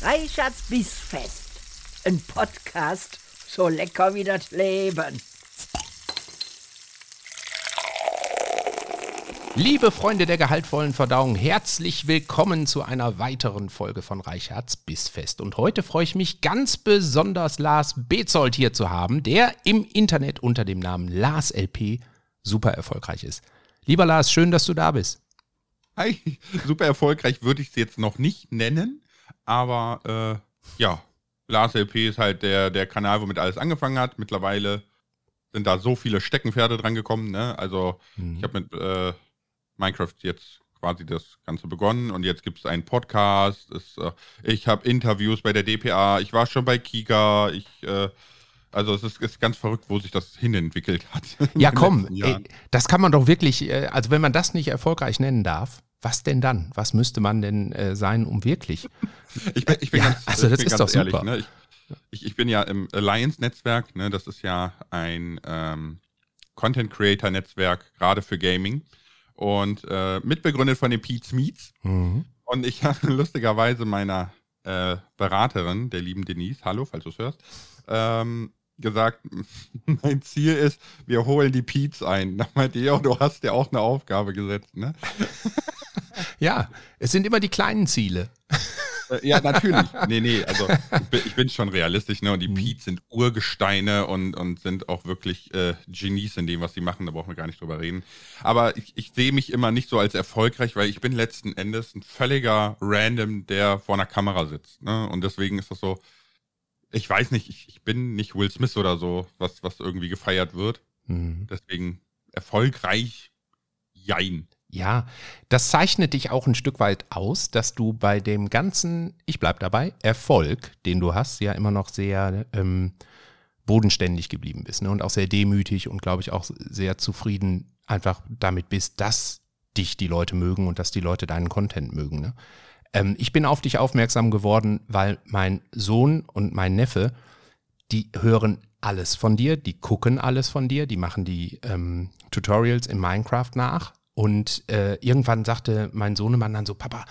Reichards Bissfest. Ein Podcast so lecker wie das Leben. Liebe Freunde der gehaltvollen Verdauung, herzlich willkommen zu einer weiteren Folge von Reichards Bissfest. Und heute freue ich mich ganz besonders, Lars Bezold hier zu haben, der im Internet unter dem Namen Lars LP super erfolgreich ist. Lieber Lars, schön, dass du da bist. Hi, super erfolgreich würde ich es jetzt noch nicht nennen, aber äh, ja, Lars LP ist halt der, der Kanal, womit alles angefangen hat. Mittlerweile sind da so viele Steckenpferde dran gekommen. Ne? Also mhm. ich habe mit äh, Minecraft jetzt quasi das Ganze begonnen und jetzt gibt es einen Podcast. Es, äh, ich habe Interviews bei der DPA. Ich war schon bei Kika. Ich äh, also es ist, ist, ganz verrückt, wo sich das hinentwickelt hat. Ja, komm, ey, das kann man doch wirklich, äh, also wenn man das nicht erfolgreich nennen darf, was denn dann? Was müsste man denn äh, sein, um wirklich? ich bin, ich bin ja, ganz, also das ist doch ehrlich, super. Ne? Ich, ich, ich, bin ja im Alliance-Netzwerk, ne? das ist ja ein ähm, Content-Creator-Netzwerk, gerade für Gaming. Und äh, mitbegründet von den Pete's Meets. Mhm. Und ich habe lustigerweise meiner äh, Beraterin, der lieben Denise, hallo, falls du es hörst, ähm, gesagt, mein Ziel ist, wir holen die Pete's ein. Da meinte ich, du hast ja auch eine Aufgabe gesetzt, ne? ja, es sind immer die kleinen Ziele. Äh, ja, natürlich. Nee, nee, also ich bin, ich bin schon realistisch, ne? Und die mhm. Pete's sind Urgesteine und, und sind auch wirklich äh, Genies in dem, was sie machen. Da brauchen wir gar nicht drüber reden. Aber ich, ich sehe mich immer nicht so als erfolgreich, weil ich bin letzten Endes ein völliger Random, der vor einer Kamera sitzt. Ne? Und deswegen ist das so, ich weiß nicht, ich, ich bin nicht Will Smith oder so, was, was irgendwie gefeiert wird. Mhm. Deswegen erfolgreich, jein. Ja, das zeichnet dich auch ein Stück weit aus, dass du bei dem ganzen, ich bleib dabei, Erfolg, den du hast, ja immer noch sehr ähm, bodenständig geblieben bist ne? und auch sehr demütig und glaube ich auch sehr zufrieden einfach damit bist, dass dich die Leute mögen und dass die Leute deinen Content mögen. Ne? Ähm, ich bin auf dich aufmerksam geworden, weil mein Sohn und mein Neffe, die hören alles von dir, die gucken alles von dir, die machen die ähm, Tutorials in Minecraft nach. Und äh, irgendwann sagte mein Sohnemann dann so, Papa,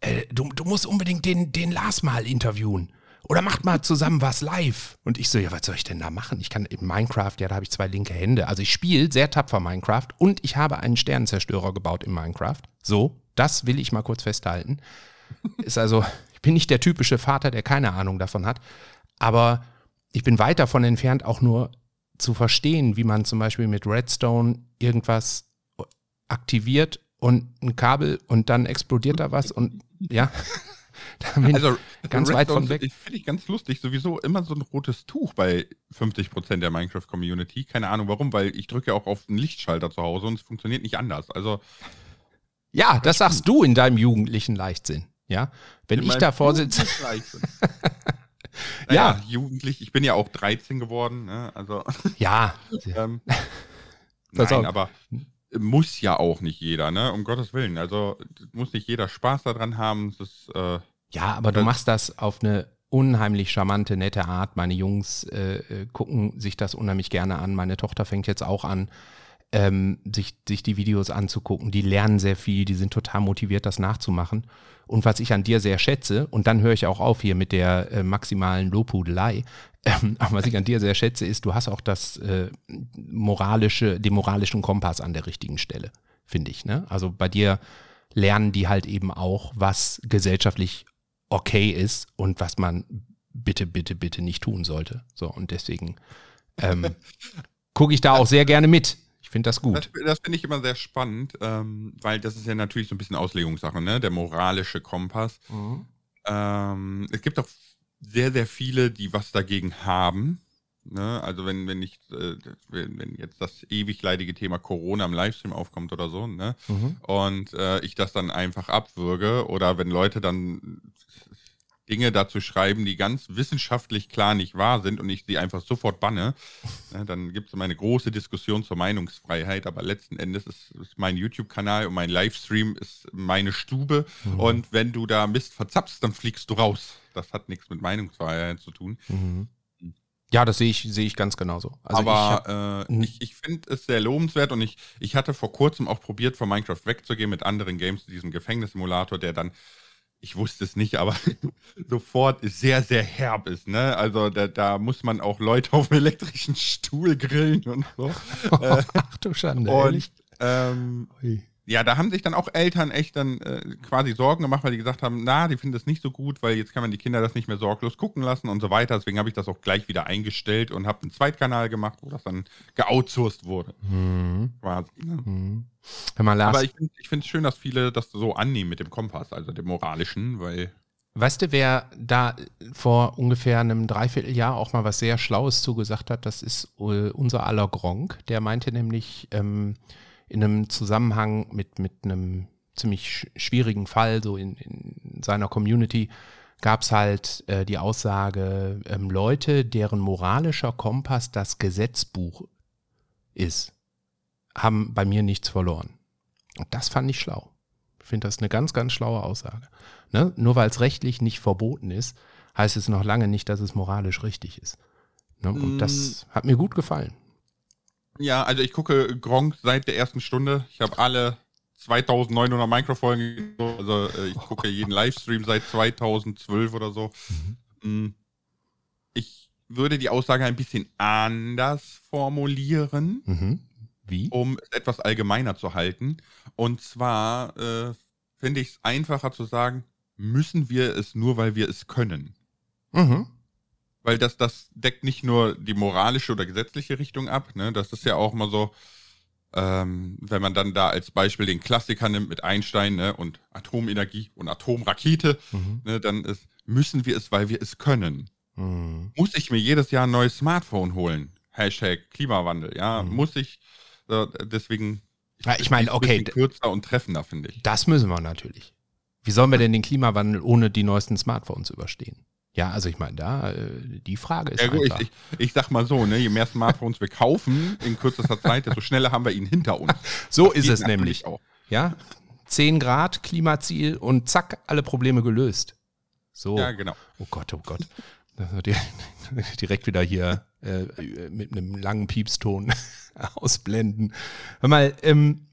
äh, du, du musst unbedingt den, den Lars mal interviewen. Oder macht mal zusammen was live. Und ich so, ja, was soll ich denn da machen? Ich kann in Minecraft, ja, da habe ich zwei linke Hände. Also ich spiele sehr tapfer Minecraft und ich habe einen Sternenzerstörer gebaut in Minecraft. So, das will ich mal kurz festhalten. Ist also, ich bin nicht der typische Vater, der keine Ahnung davon hat, aber ich bin weit davon entfernt, auch nur zu verstehen, wie man zum Beispiel mit Redstone irgendwas aktiviert und ein Kabel und dann explodiert da was und ja. also ganz Redstone weit von weg. Finde ich ganz lustig. Sowieso immer so ein rotes Tuch bei 50% der Minecraft-Community. Keine Ahnung warum, weil ich drücke auch auf den Lichtschalter zu Hause und es funktioniert nicht anders. Also. Ja, das sagst du in deinem jugendlichen Leichtsinn. Ja, wenn In ich davor sitze. ja, jugendlich. Ich bin ja auch 13 geworden. Ne? Also. Ja. ähm, nein, aber muss ja auch nicht jeder, ne? Um Gottes Willen. Also muss nicht jeder Spaß daran haben. Das, äh, ja, aber du machst das auf eine unheimlich charmante, nette Art. Meine Jungs äh, äh, gucken sich das unheimlich gerne an. Meine Tochter fängt jetzt auch an, ähm, sich, sich die Videos anzugucken. Die lernen sehr viel, die sind total motiviert, das nachzumachen. Und was ich an dir sehr schätze, und dann höre ich auch auf hier mit der äh, maximalen Lobhudelei, ähm, aber was ich an dir sehr schätze, ist, du hast auch das äh, moralische, den moralischen Kompass an der richtigen Stelle, finde ich. Ne? Also bei dir lernen die halt eben auch, was gesellschaftlich okay ist und was man bitte, bitte, bitte nicht tun sollte. So, und deswegen ähm, gucke ich da auch sehr gerne mit finde das gut. Das, das finde ich immer sehr spannend, ähm, weil das ist ja natürlich so ein bisschen Auslegungssache, ne? Der moralische Kompass. Mhm. Ähm, es gibt auch sehr, sehr viele, die was dagegen haben. Ne? Also wenn, wenn ich, äh, wenn, wenn, jetzt das ewig leidige Thema Corona im Livestream aufkommt oder so, ne? Mhm. Und äh, ich das dann einfach abwürge oder wenn Leute dann Dinge dazu schreiben, die ganz wissenschaftlich klar nicht wahr sind und ich sie einfach sofort banne, ja, dann gibt es immer eine große Diskussion zur Meinungsfreiheit, aber letzten Endes ist, ist mein YouTube-Kanal und mein Livestream ist meine Stube mhm. und wenn du da Mist verzapfst, dann fliegst du raus. Das hat nichts mit Meinungsfreiheit zu tun. Mhm. Ja, das sehe ich, sehe ich ganz genauso. Also Aber ich, äh, ich, ich finde es sehr lobenswert und ich, ich hatte vor kurzem auch probiert, von Minecraft wegzugehen mit anderen Games, diesem Gefängnissimulator, der dann ich wusste es nicht, aber sofort sehr, sehr herb ist. Ne? Also da, da muss man auch Leute auf dem elektrischen Stuhl grillen und so. Ach du Schande. und ähm, ja, da haben sich dann auch Eltern echt dann äh, quasi Sorgen gemacht, weil die gesagt haben, na, die finden das nicht so gut, weil jetzt kann man die Kinder das nicht mehr sorglos gucken lassen und so weiter. Deswegen habe ich das auch gleich wieder eingestellt und habe einen Zweitkanal gemacht, wo das dann geoutsourced wurde. Mhm. Quasi, ne? Mhm. Hör mal, Lars, Aber ich finde es schön, dass viele das so annehmen mit dem Kompass, also dem moralischen, weil weißt du, wer da vor ungefähr einem Dreivierteljahr auch mal was sehr Schlaues zugesagt hat? Das ist äh, unser aller Gronk. Der meinte nämlich ähm, in einem Zusammenhang mit, mit einem ziemlich sch schwierigen Fall, so in, in seiner Community, gab es halt äh, die Aussage, ähm, Leute, deren moralischer Kompass das Gesetzbuch ist, haben bei mir nichts verloren. Und das fand ich schlau. Ich finde das eine ganz, ganz schlaue Aussage. Ne? Nur weil es rechtlich nicht verboten ist, heißt es noch lange nicht, dass es moralisch richtig ist. Ne? Und Mm. das hat mir gut gefallen. Ja, also ich gucke Gronk seit der ersten Stunde. Ich habe alle 2900 Minecraft-Folgen, also äh, ich gucke jeden Livestream seit 2012 oder so. Mm. Ich würde die Aussage ein bisschen anders formulieren, Mhm. Wie? um es etwas allgemeiner zu halten. Und zwar äh, finde ich es einfacher zu sagen, müssen wir es nur, weil wir es können. Mhm. Weil das, das deckt nicht nur die moralische oder gesetzliche Richtung ab, ne? Das ist ja auch mal so, ähm, wenn man dann da als Beispiel den Klassiker nimmt mit Einstein ne? und Atomenergie und Atomrakete, Mhm. ne? dann ist, müssen wir es, weil wir es können. Mhm. Muss ich mir jedes Jahr ein neues Smartphone holen? Hashtag Klimawandel, ja. Mhm. Muss ich, äh, deswegen. Ja, ich meine, okay, Kürzer und treffender, finde ich. Das müssen wir natürlich. Wie sollen wir denn den Klimawandel ohne die neuesten Smartphones überstehen? Ja, also ich meine, da, äh, die Frage ist Ja, gut, ich, einfach. ich, ich sag mal so, ne, je mehr Smartphones wir kaufen in kürzester Zeit, desto schneller haben wir ihn hinter uns. so Das ist es nämlich. Auch. Ja, 10 Grad Klimaziel und zack, alle Probleme gelöst. So. Ja, genau. Oh Gott, oh Gott. Direkt wieder hier äh, mit einem langen Piepston ausblenden. Hör mal, ähm,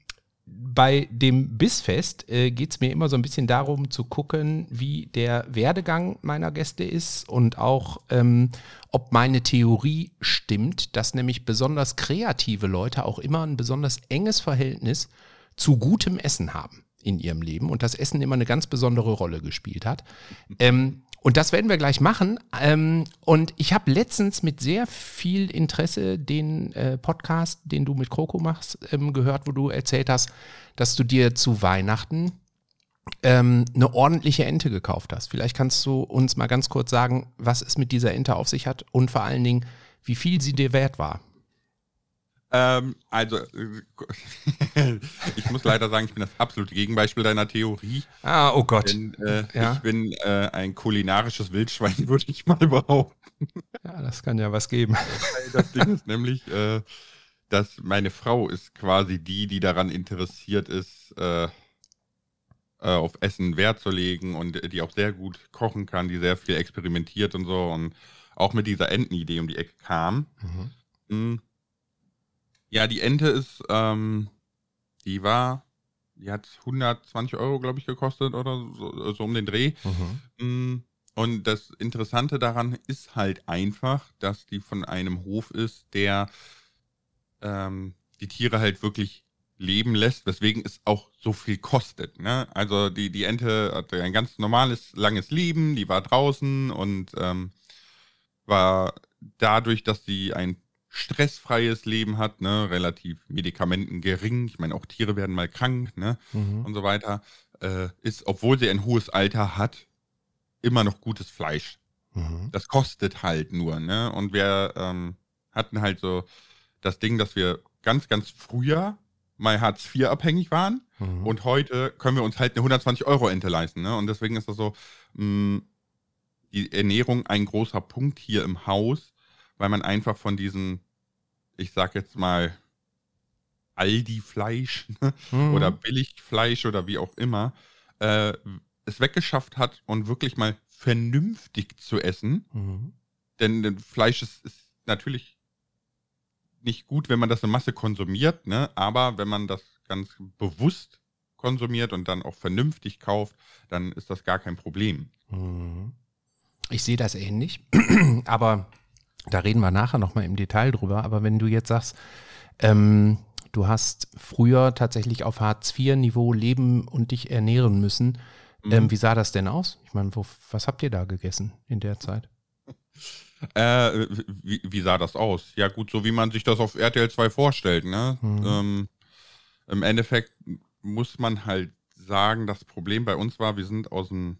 bei dem Bissfest äh, geht es mir immer so ein bisschen darum zu gucken, wie der Werdegang meiner Gäste ist und auch, ähm, ob meine Theorie stimmt, dass nämlich besonders kreative Leute auch immer ein besonders enges Verhältnis zu gutem Essen haben in ihrem Leben und das Essen immer eine ganz besondere Rolle gespielt hat. Ähm, und das werden wir gleich machen. Ähm, und ich habe letztens mit sehr viel Interesse den äh, Podcast, den du mit Kroko machst, ähm, gehört, wo du erzählt hast, dass du dir zu Weihnachten ähm, eine ordentliche Ente gekauft hast. Vielleicht kannst du uns mal ganz kurz sagen, was es mit dieser Ente auf sich hat und vor allen Dingen, wie viel sie dir wert war. Ähm, also, äh, ich muss leider sagen, ich bin das absolute Gegenbeispiel deiner Theorie. Ah, oh Gott. Denn äh, Ja. ich bin äh, ein kulinarisches Wildschwein, würde ich mal behaupten. Ja, das kann ja was geben. Das Ding ist nämlich, äh, dass meine Frau ist quasi die, die daran interessiert ist, äh, äh, auf Essen Wert zu legen und die auch sehr gut kochen kann, die sehr viel experimentiert und so und auch mit dieser Entenidee um die Ecke kam. Mhm. Mm. Ja, die Ente ist, ähm, die war, die hat 120 Euro, glaube ich, gekostet oder so, so um den Dreh. Mhm. Mm, Und das Interessante daran ist halt einfach, dass die von einem Hof ist, der ähm, die Tiere halt wirklich leben lässt, weswegen es auch so viel kostet. Ne? Also die, die Ente hatte ein ganz normales, langes Leben, die war draußen und ähm, war dadurch, dass sie ein stressfreies Leben hat, ne, relativ medikamentengering, ich meine, auch Tiere werden mal krank, ne, Mhm. und so weiter, äh, ist, obwohl sie ein hohes Alter hat, immer noch gutes Fleisch. Mhm. Das kostet halt nur, ne? Und wir ähm, hatten halt so das Ding, dass wir ganz, ganz früher mal Hartz IV abhängig waren Mhm. und heute können wir uns halt eine 120 Euro Ente leisten, ne? Und deswegen ist das so, mh, die Ernährung ein großer Punkt hier im Haus, weil man einfach von diesen, ich sag jetzt mal, Aldi-Fleisch ne? Mhm. oder Billigfleisch oder wie auch immer, äh, es weggeschafft hat und wirklich mal vernünftig zu essen. Mhm. Denn, denn Fleisch ist, ist natürlich nicht gut, wenn man das in Masse konsumiert, ne? aber wenn man das ganz bewusst konsumiert und dann auch vernünftig kauft, dann ist das gar kein Problem. Mhm. Ich sehe das ähnlich, aber da reden wir nachher nochmal im Detail drüber. Aber wenn du jetzt sagst, ähm, du hast früher tatsächlich auf Hartz-IV-Niveau leben und dich ernähren müssen, mhm. ähm, wie sah das denn aus? Ich meine, was habt ihr da gegessen in der Zeit? Äh, wie, wie, sah das aus? Ja, gut, so wie man sich das auf RTL 2 vorstellt. Ne? Mhm. Ähm, Im Endeffekt muss man halt sagen, das Problem bei uns war, wir sind aus dem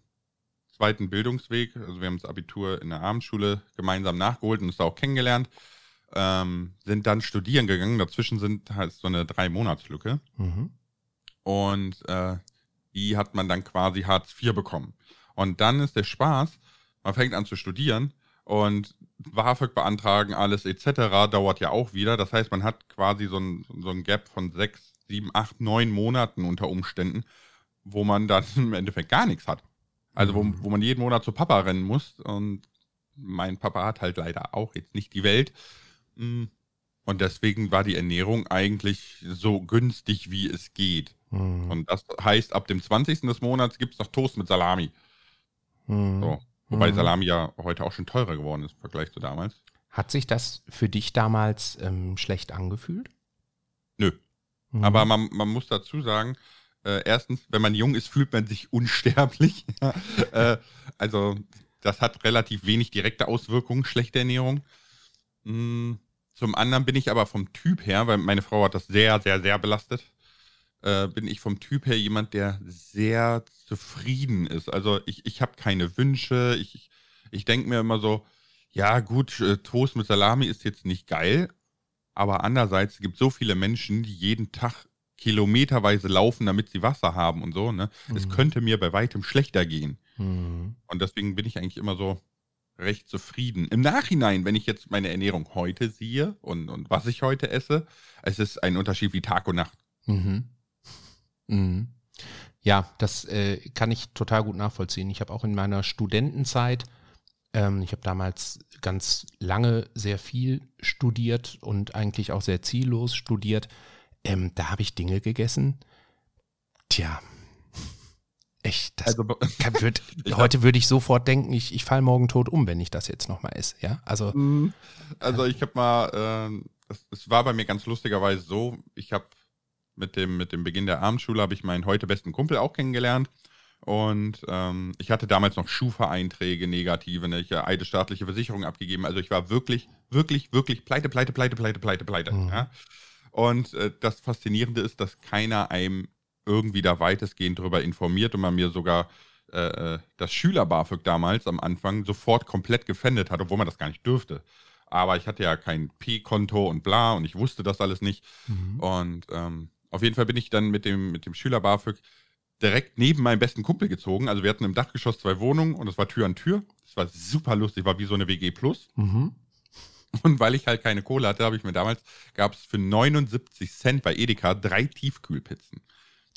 zweiten Bildungsweg, also wir haben das Abitur in der Abendschule gemeinsam nachgeholt und uns da auch kennengelernt, ähm, sind dann studieren gegangen. Dazwischen sind halt so eine Drei-Monats-Lücke. Mhm. Und äh, die hat man dann quasi Hartz IV bekommen. Und dann ist der Spaß, man fängt an zu studieren und BAföG beantragen, alles etc. dauert ja auch wieder. Das heißt, man hat quasi so ein, so ein Gap von sechs, sieben, acht, neun Monaten unter Umständen, wo man dann im Endeffekt gar nichts hat. Also wo, wo man jeden Monat zu Papa rennen muss. Und mein Papa hat halt leider auch jetzt nicht die Welt. Mm. Und deswegen war die Ernährung eigentlich so günstig, wie es geht. Mhm. Und das heißt, ab dem 20. des Monats gibt es noch Toast mit Salami. Mhm. So. Wobei mhm. Salami ja heute auch schon teurer geworden ist im Vergleich zu damals. Hat sich das für dich damals ähm, schlecht angefühlt? Nö. Mhm. Aber man, man muss dazu sagen, äh, erstens, wenn man jung ist, fühlt man sich unsterblich. äh, also das hat relativ wenig direkte Auswirkungen, schlechte Ernährung. Mm, zum anderen bin ich aber vom Typ her, weil meine Frau hat das sehr, sehr, sehr belastet, äh, bin ich vom Typ her jemand, der sehr zufrieden ist. Also ich, ich habe keine Wünsche. Ich, ich, ich denke mir immer so, ja gut, äh, Toast mit Salami ist jetzt nicht geil, aber andererseits gibt es so viele Menschen, die jeden Tag kilometerweise laufen, damit sie Wasser haben und so. Ne? Mhm. Es könnte mir bei weitem schlechter gehen. Mhm. Und deswegen bin ich eigentlich immer so recht zufrieden. Im Nachhinein, wenn ich jetzt meine Ernährung heute sehe und, und was ich heute esse, es ist ein Unterschied wie Tag und Nacht. Mhm. Mhm. Ja, das äh, kann ich total gut nachvollziehen. Ich habe auch in meiner Studentenzeit, ähm, ich habe damals ganz lange sehr viel studiert und eigentlich auch sehr ziellos studiert. Ähm, da habe ich Dinge gegessen. Tja, echt, das also, kann, würd, heute würde ich sofort denken, ich, ich falle morgen tot um, wenn ich das jetzt nochmal esse. Ja, also. Mhm. Also ich habe mal, äh, es, es war bei mir ganz lustigerweise so, ich habe mit dem, mit dem Beginn der Abendschule habe ich meinen heute besten Kumpel auch kennengelernt. Und ähm, ich hatte damals noch Schufa-Einträge, negative, ne? ich habe eine staatliche Versicherung abgegeben. Also ich war wirklich, wirklich, wirklich pleite, pleite, pleite, pleite, pleite, pleite. Mhm. Ja? Und äh, das Faszinierende ist, dass keiner einem irgendwie da weitestgehend darüber informiert und man mir sogar äh, äh das Schüler-BAföG damals am Anfang sofort komplett gefändet hat, obwohl man das gar nicht dürfte. Aber ich hatte ja kein P-Konto und bla und ich wusste das alles nicht. Mhm. Und ähm, auf jeden Fall bin ich dann mit dem, mit dem Schüler-BAföG direkt neben meinem besten Kumpel gezogen. Also wir hatten im Dachgeschoss zwei Wohnungen und es war Tür an Tür. Das war super lustig, war wie so eine WG Plus. Mhm. Und weil ich halt keine Kohle hatte, habe ich mir damals, gab es für 79 Cent bei Edeka drei Tiefkühlpizzen.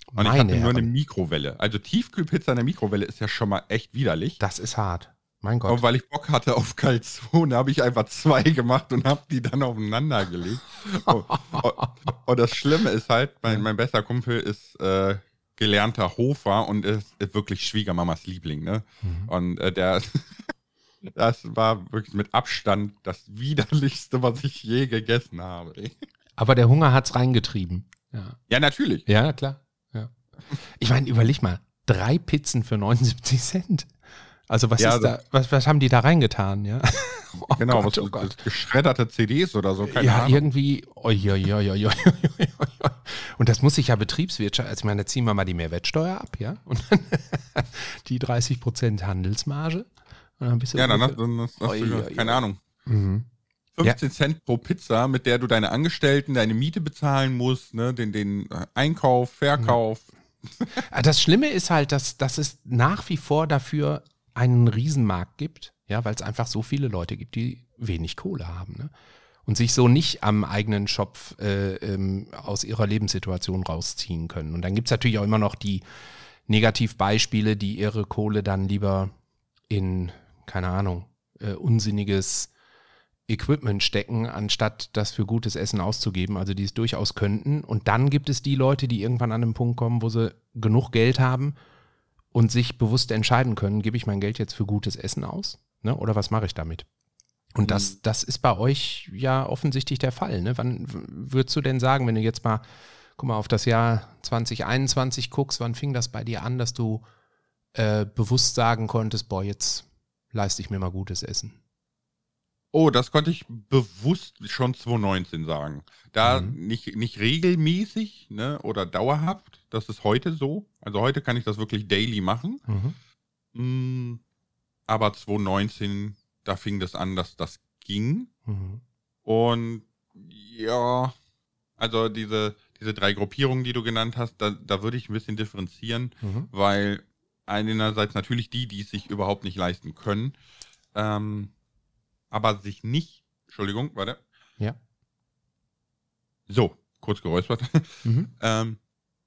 Und Meine ich hatte nur eine Mikrowelle. Also Tiefkühlpizza in der Mikrowelle ist ja schon mal echt widerlich. Das ist hart. Mein Gott. Und weil ich Bock hatte auf Kalzone, habe ich einfach zwei gemacht und habe die dann aufeinander gelegt. und, und, und, das Schlimme ist halt, mein, mein bester Kumpel ist äh, gelernter Hofer und ist, ist, wirklich Schwiegermamas Liebling. Ne? Mhm. Und äh, der, das war wirklich mit Abstand das widerlichste, was ich je gegessen habe. Aber der Hunger hat es reingetrieben. Ja. ja, natürlich. Ja, klar. Ja. Ich meine, überleg mal, drei Pizzen für 79 Cent. Also was ja, ist da, was, was haben die da reingetan, ja? Oh genau, Gott, was, oh Gott. geschredderte CDs oder so, keine ja, Ahnung. irgendwie, oi, oi, oi, Und das muss sich ja Betriebswirtschaft, also ich meine, da ziehen wir mal die Mehrwertsteuer ab, ja? Und dann die 30 Prozent Handelsmarge. Und dann bist du ja, dann hast, dann hast, oi, du, oi, keine oi. Ahnung. Mhm. 15 ja. Cent pro Pizza, mit der du deine Angestellten, deine Miete bezahlen musst, ne, den, den äh, Einkauf, Verkauf. Ja. Das Schlimme ist halt, dass, dass es nach wie vor dafür einen Riesenmarkt gibt, ja, weil es einfach so viele Leute gibt, die wenig Kohle haben. Ne? Und sich so nicht am eigenen Schopf äh, ähm, aus ihrer Lebenssituation rausziehen können. Und dann gibt es natürlich auch immer noch die Negativbeispiele, die ihre Kohle dann lieber in, keine Ahnung, äh, unsinniges Equipment stecken, anstatt das für gutes Essen auszugeben, also die es durchaus könnten. Und dann gibt es die Leute, die irgendwann an den Punkt kommen, wo sie genug Geld haben und sich bewusst entscheiden können, gebe ich mein Geld jetzt für gutes Essen aus? Ne? Oder was mache ich damit? Und das, das ist bei euch ja offensichtlich der Fall. Ne? Wann würdest du denn sagen, wenn du jetzt mal, guck mal, auf das Jahr 2021 guckst, wann fing das bei dir an, dass du äh, bewusst sagen konntest, boah, jetzt leiste ich mir mal gutes Essen? Oh, das konnte ich bewusst schon 2019 sagen. Da Mhm. nicht, nicht regelmäßig ne, oder dauerhaft. Das ist heute so. Also heute kann ich das wirklich daily machen. Mm, Aber 2019, da fing das an, dass das ging. Mhm. Und ja, also diese, diese drei Gruppierungen, die du genannt hast, da, da würde ich ein bisschen differenzieren, Mhm. weil einerseits natürlich die, die es sich überhaupt nicht leisten können, ähm, aber sich nicht, Entschuldigung, warte, Ja. so, kurz geräuspert, Mhm. ähm,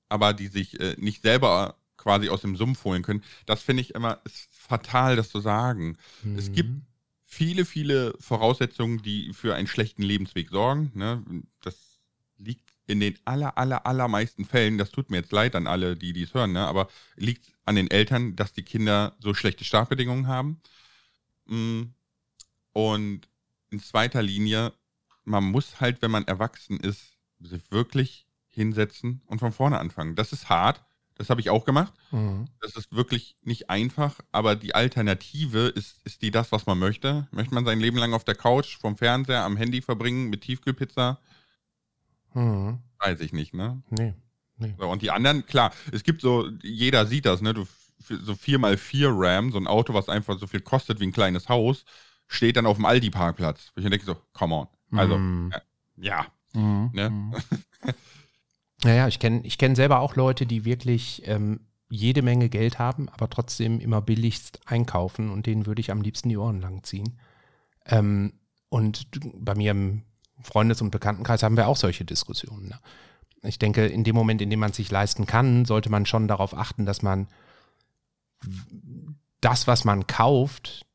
aber die sich äh, nicht selber quasi aus dem Sumpf holen können, das finde ich immer fatal, das zu sagen. Es gibt Mhm. viele, viele Voraussetzungen, die für einen schlechten Lebensweg sorgen. Ne? Das liegt in den aller, aller, allermeisten Fällen, das tut mir jetzt leid an alle, die dies hören, ne? aber liegt an den Eltern, dass die Kinder so schlechte Startbedingungen haben. Mm. Und in zweiter Linie, man muss halt, wenn man erwachsen ist, sich wirklich hinsetzen und von vorne anfangen. Das ist hart. Das habe ich auch gemacht. Mhm. Das ist wirklich nicht einfach, aber die Alternative ist, ist die das, was man möchte. Möchte man sein Leben lang auf der Couch, vom Fernseher, am Handy verbringen mit Tiefkühlpizza? Mhm. Weiß ich nicht, ne? Nee. nee. So, und die anderen, klar, es gibt so, jeder sieht das, ne? Du, so 4x4 RAM, so ein Auto, was einfach so viel kostet wie ein kleines Haus, steht dann auf dem Aldi-Parkplatz. Wo ich denke so, come on. Also, Mhm. ja, Mhm. ne? Mhm. Naja, ich kenne ich kenn selber auch Leute, die wirklich ähm, jede Menge Geld haben, aber trotzdem immer billigst einkaufen und denen würde ich am liebsten die Ohren lang ziehen. Ähm, und bei mir im Freundes- und Bekanntenkreis haben wir auch solche Diskussionen. Ne? Ich denke, in dem Moment, in dem man es sich leisten kann, sollte man schon darauf achten, dass man das, was man kauft,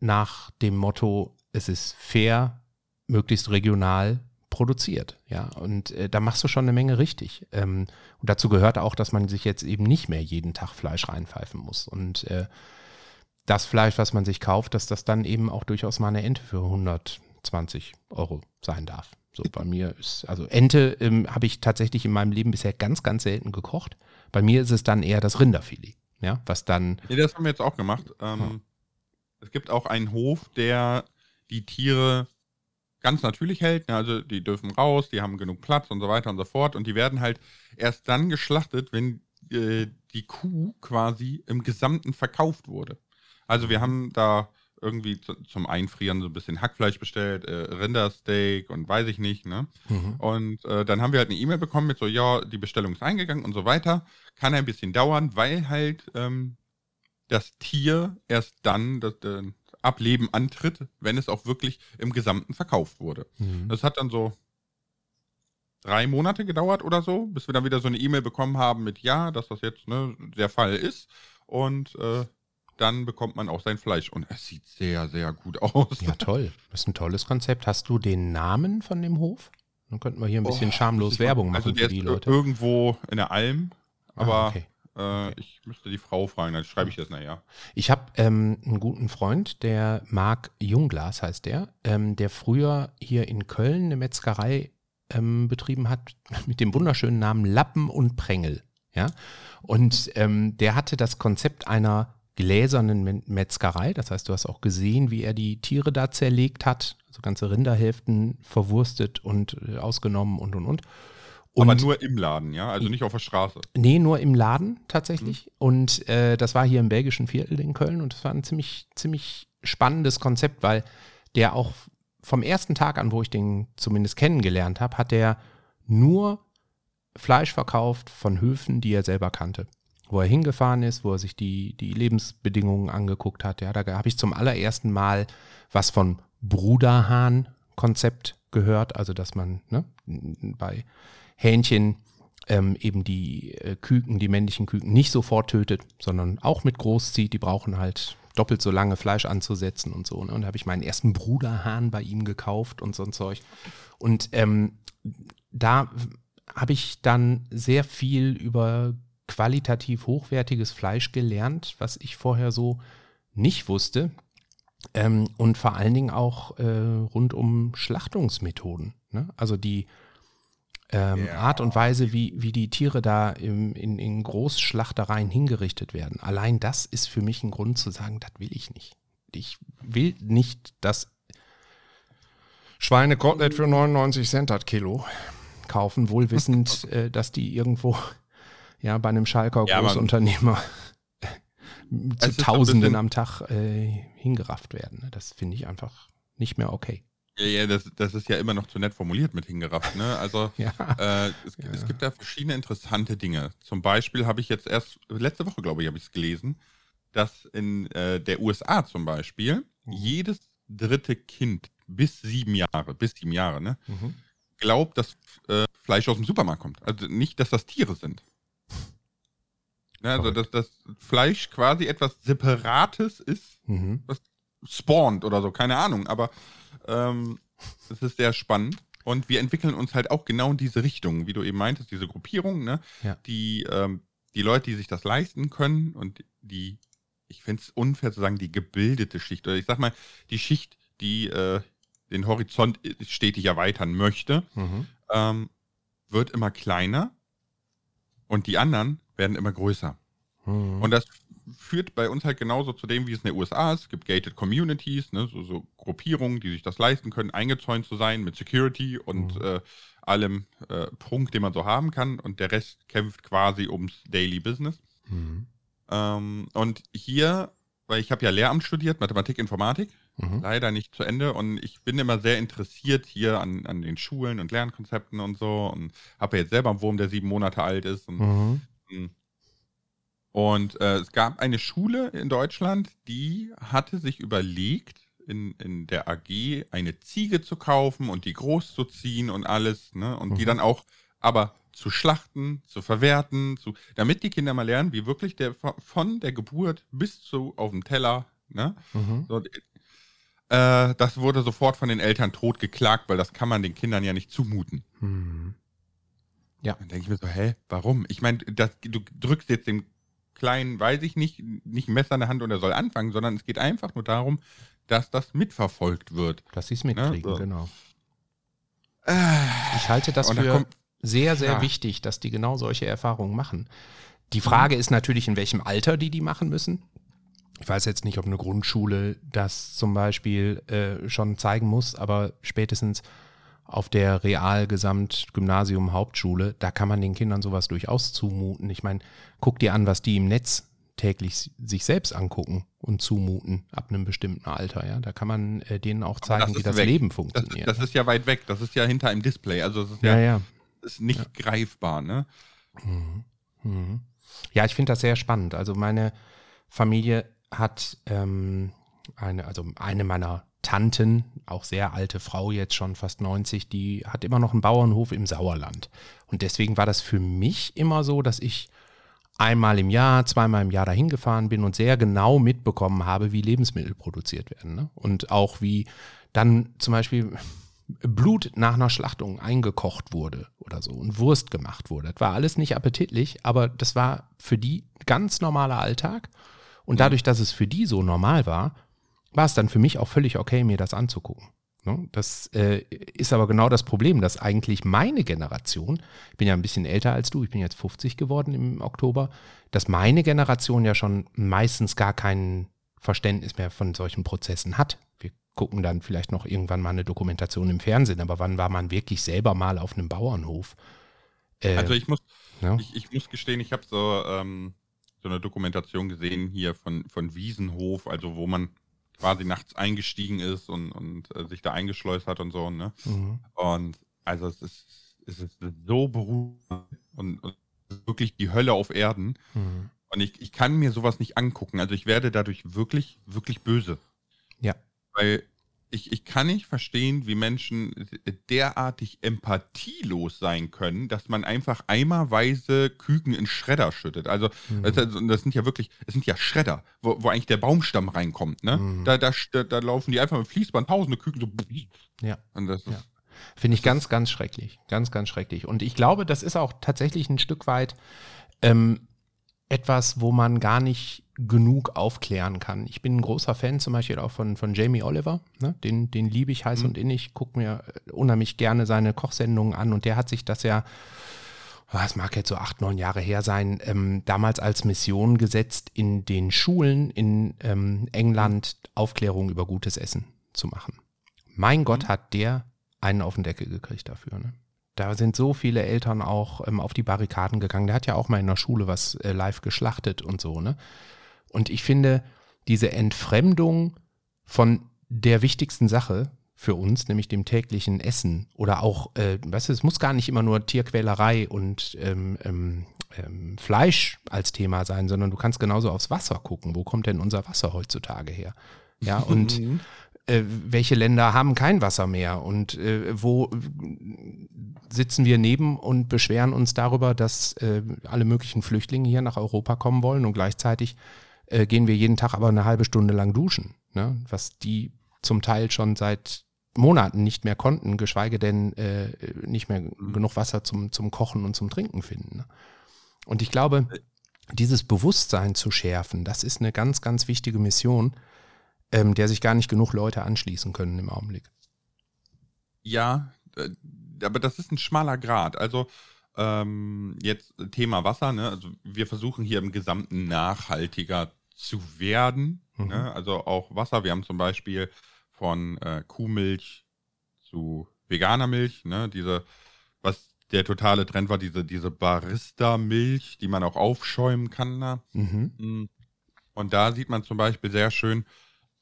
nach dem Motto, es ist fair, möglichst regional produziert. Ja, und äh, da machst du schon eine Menge richtig. Ähm, und dazu gehört auch, dass man sich jetzt eben nicht mehr jeden Tag Fleisch reinpfeifen muss. Und äh, das Fleisch, was man sich kauft, dass das dann eben auch durchaus mal eine Ente für 120 Euro sein darf. So bei mir ist, also Ente ähm, habe ich tatsächlich in meinem Leben bisher ganz, ganz selten gekocht. Bei mir ist es dann eher das Rinderfilet, ja, was dann, Nee, das haben wir jetzt auch gemacht. Ähm, Es gibt auch einen Hof, der die Tiere ganz natürlich hält. ne, Also die dürfen raus, die haben genug Platz und so weiter und so fort. Und die werden halt erst dann geschlachtet, wenn äh, die Kuh quasi im Gesamten verkauft wurde. Also wir haben da irgendwie zu, zum Einfrieren so ein bisschen Hackfleisch bestellt, äh, Rindersteak und weiß ich nicht, ne? Und äh, dann haben wir halt eine E-Mail bekommen mit so, ja, die Bestellung ist eingegangen und so weiter. Kann ein bisschen dauern, weil halt ähm, das Tier erst dann das äh, Ableben antritt, wenn es auch wirklich im Gesamten verkauft wurde. Mhm. Das hat dann so drei Monate gedauert oder so, bis wir dann wieder so eine E-Mail bekommen haben mit ja, dass das jetzt ne, der Fall ist. Und äh, dann bekommt man auch sein Fleisch. Und es sieht sehr, sehr gut aus. Ja, toll. Das ist ein tolles Konzept. Hast du den Namen von dem Hof? Dann könnten wir hier ein bisschen Oh, schamlos Werbung mal- machen also der für die ist Leute. irgendwo in der Alm, aber Ah, okay. äh, ich müsste die Frau fragen, dann schreibe ich das nachher. Ich habe ähm, einen guten Freund, der Marc Jungglas heißt der, ähm, der früher hier in Köln eine Metzgerei ähm, betrieben hat mit dem wunderschönen Namen Lappen und Prängel. Ja? Und ähm, der hatte das Konzept einer gläsernen Metzgerei. Das heißt, du hast auch gesehen, wie er die Tiere da zerlegt hat. Also ganze Rinderhälften verwurstet und äh, ausgenommen und und und. aber Und- nur im Laden, ja, also nicht auf der Straße. Nee, nur im Laden tatsächlich. Und äh, das war hier im belgischen Viertel in Köln und das war ein ziemlich, ziemlich spannendes Konzept, weil der auch vom ersten Tag an, wo ich den zumindest kennengelernt habe, hat der nur Fleisch verkauft von Höfen, die er selber kannte. Wo er hingefahren ist, wo er sich die, die Lebensbedingungen angeguckt hat. Ja, da habe ich zum allerersten Mal was von Bruderhahn-Konzept gehört. Also, dass man ne, bei Hähnchen ähm, eben die äh, Küken, die männlichen Küken nicht sofort tötet, sondern auch mit groß zieht. Die brauchen halt doppelt so lange Fleisch anzusetzen und so. Ne? Und da habe ich meinen ersten Bruderhahn bei ihm gekauft und so ein Zeug. Und ähm, da habe ich dann sehr viel über qualitativ hochwertiges Fleisch gelernt, was ich vorher so nicht wusste. Ähm, und vor allen Dingen auch äh, rund um Schlachtungsmethoden. Ne? Also die ähm, ja. Art und Weise, wie, wie die Tiere da im, in, in Großschlachtereien hingerichtet werden. Allein das ist für mich ein Grund zu sagen, das will ich nicht. Ich will nicht das Schweinekotelett für 99 Cent hat Kilo kaufen, wohl wissend, äh, dass die irgendwo ja bei einem Schalker ja, Großunternehmer zu Tausenden am Tag äh, hingerafft werden. Das finde ich einfach nicht mehr okay. Ja, ja das, das ist ja immer noch zu nett formuliert mit hingerafft. Ne? Also ja. äh, es, ja. es, gibt da verschiedene interessante Dinge. Zum Beispiel habe ich jetzt erst, letzte Woche glaube ich, habe ich es gelesen, dass in äh, der USA zum Beispiel mhm. jedes dritte Kind bis sieben Jahre, bis sieben Jahre, ne, mhm. glaubt, dass äh, Fleisch aus dem Supermarkt kommt. Also nicht, dass das Tiere sind. Ja, also dass das Fleisch quasi etwas Separates ist, mhm. was spawnt oder so, keine Ahnung. Aber ähm, es ist sehr spannend. Und wir entwickeln uns halt auch genau in diese Richtung, wie du eben meintest, diese Gruppierung, ne? Ja. Die, ähm, die Leute, die sich das leisten können und die, ich finde es unfair zu sagen, die gebildete Schicht, oder ich sag mal, die Schicht, die äh, den Horizont stetig erweitern möchte, mhm. ähm, wird immer kleiner und die anderen werden immer größer. Mhm. Und das führt bei uns halt genauso zu dem, wie es in den USA ist. Es gibt gated Communities, ne, so, so, Gruppierungen, die sich das leisten können, eingezäunt zu sein mit Security und mhm. äh, allem äh, Prunk, den man so haben kann. Und der Rest kämpft quasi ums Daily Business. Mhm. Ähm, und hier, weil ich habe ja Lehramt studiert, Mathematik, Informatik, mhm. leider nicht zu Ende. Und ich bin immer sehr interessiert hier an, an den Schulen und Lernkonzepten und so. Und habe ja jetzt selber einen Wurm, der sieben Monate alt ist. Und, mhm. hm, und äh, es gab eine Schule in Deutschland, die hatte sich überlegt, in, in der AG eine Ziege zu kaufen und die groß zu ziehen und alles, ne? Und mhm. die dann auch aber zu schlachten, zu verwerten, zu, damit die Kinder mal lernen, wie wirklich der von der Geburt bis zu auf dem Teller, ne? Mhm. So, äh, das wurde sofort von den Eltern totgeklagt, weil das kann man den Kindern ja nicht zumuten. Mhm. Ja. Dann denke ich mir so, hä, warum? Ich meine, du drückst jetzt dem kleinen, weiß ich nicht, nicht ein Messer in der Hand und er soll anfangen, sondern es geht einfach nur darum, dass das mitverfolgt wird. Dass sie es mitkriegen, ne? so. genau. Ich halte das für kommt, sehr, sehr ja. wichtig, dass die genau solche Erfahrungen machen. Die Frage ist natürlich, in welchem Alter die die machen müssen. Ich weiß jetzt nicht, ob eine Grundschule das zum Beispiel äh, schon zeigen muss, aber spätestens auf der Real Gesamt Gymnasium Hauptschule, da kann man den Kindern sowas durchaus zumuten. Ich meine, guck dir an, was die im Netz täglich sich selbst angucken und zumuten ab einem bestimmten Alter. Ja, da kann man äh, denen auch zeigen, das wie das weg. Leben funktioniert. Das, das, ist ja weit weg. Das ist ja hinter einem Display. Also es ist ja, ja, ja. Ist nicht ja. greifbar. Ne? Mhm. Mhm. Ja, ich finde das sehr spannend. Also meine Familie hat ähm, eine, also eine meiner Tanten, auch sehr alte Frau, jetzt schon fast 90, die hat immer noch einen Bauernhof im Sauerland. Und deswegen war das für mich immer so, dass ich einmal im Jahr, zweimal im Jahr dahin gefahren bin und sehr genau mitbekommen habe, wie Lebensmittel produziert werden. Ne? Und auch wie dann zum Beispiel Blut nach einer Schlachtung eingekocht wurde oder so und Wurst gemacht wurde. Das war alles nicht appetitlich, aber das war für die ganz normaler Alltag. Und dadurch, dass es für die so normal war, war es dann für mich auch völlig okay, mir das anzugucken. Ne? Das äh, ist aber genau das Problem, dass eigentlich meine Generation, ich bin ja ein bisschen älter als du, ich bin jetzt 50 geworden im Oktober, dass meine Generation ja schon meistens gar kein Verständnis mehr von solchen Prozessen hat. Wir gucken dann vielleicht noch irgendwann mal eine Dokumentation im Fernsehen, aber wann war man wirklich selber mal auf einem Bauernhof? Äh, also ich muss, ja? ich, ich, muss gestehen, ich habe so, ähm, so eine Dokumentation gesehen hier von, von Wiesenhof, also wo man quasi nachts eingestiegen ist und, und äh, sich da eingeschleust hat und so. Ne? Mhm. Und also es ist, es ist so beruhigend und, und wirklich die Hölle auf Erden. Mhm. Und ich, ich kann mir sowas nicht angucken. Also ich werde dadurch wirklich, wirklich böse. Ja. Weil ich, ich kann nicht verstehen, wie Menschen derartig empathielos sein können, dass man einfach eimerweise Küken in Schredder schüttet. Also, mhm. das, das, sind ja wirklich, es sind ja Schredder, wo, wo eigentlich der Baumstamm reinkommt. Ne? Mhm. Da, da, da, laufen die einfach mit Fließband tausende Küken so. Ja. Und das ja. Finde ich ganz, ganz schrecklich. Ganz, ganz schrecklich. Und ich glaube, das ist auch tatsächlich ein Stück weit ähm, etwas, wo man gar nicht genug aufklären kann. Ich bin ein großer Fan zum Beispiel auch von, von Jamie Oliver. Ne? Den, den liebe ich heiß mhm. und innig, gucke mir unheimlich gerne seine Kochsendungen an und der hat sich das ja, was mag jetzt so acht, neun Jahre her sein, ähm, damals als Mission gesetzt, in den Schulen in ähm, England Aufklärung über gutes Essen zu machen. Mein Gott, mhm. hat der einen auf den Deckel gekriegt dafür. Ne? Da sind so viele Eltern auch ähm, auf die Barrikaden gegangen. Der hat ja auch mal in der Schule was äh, live geschlachtet und so, ne? Und ich finde, diese Entfremdung von der wichtigsten Sache für uns, nämlich dem täglichen Essen oder auch, äh, weißt du, es muss gar nicht immer nur Tierquälerei und ähm, ähm, ähm, Fleisch als Thema sein, sondern du kannst genauso aufs Wasser gucken. Wo kommt denn unser Wasser heutzutage her? Ja, und mhm. äh, welche Länder haben kein Wasser mehr und äh, wo sitzen wir neben und beschweren uns darüber, dass äh, alle möglichen Flüchtlinge hier nach Europa kommen wollen und gleichzeitig äh, gehen wir jeden Tag aber eine halbe Stunde lang duschen, ne? was die zum Teil schon seit Monaten nicht mehr konnten, geschweige denn äh, nicht mehr mhm. genug Wasser zum, zum Kochen und zum Trinken finden. Ne? Und ich glaube, dieses Bewusstsein zu schärfen, das ist eine ganz, ganz wichtige Mission, ähm, der sich gar nicht genug Leute anschließen können im Augenblick. Ja, äh, aber das ist ein schmaler Grad. Also ähm, jetzt Thema Wasser, ne? Also wir versuchen hier im Gesamten nachhaltiger zu werden. Mhm. Ne? Also auch Wasser. Wir haben zum Beispiel von äh, Kuhmilch zu veganer Milch, ne? Diese, was der totale Trend war, diese, diese Barista-Milch, die man auch aufschäumen kann. Ne? Mhm. Und da sieht man zum Beispiel sehr schön,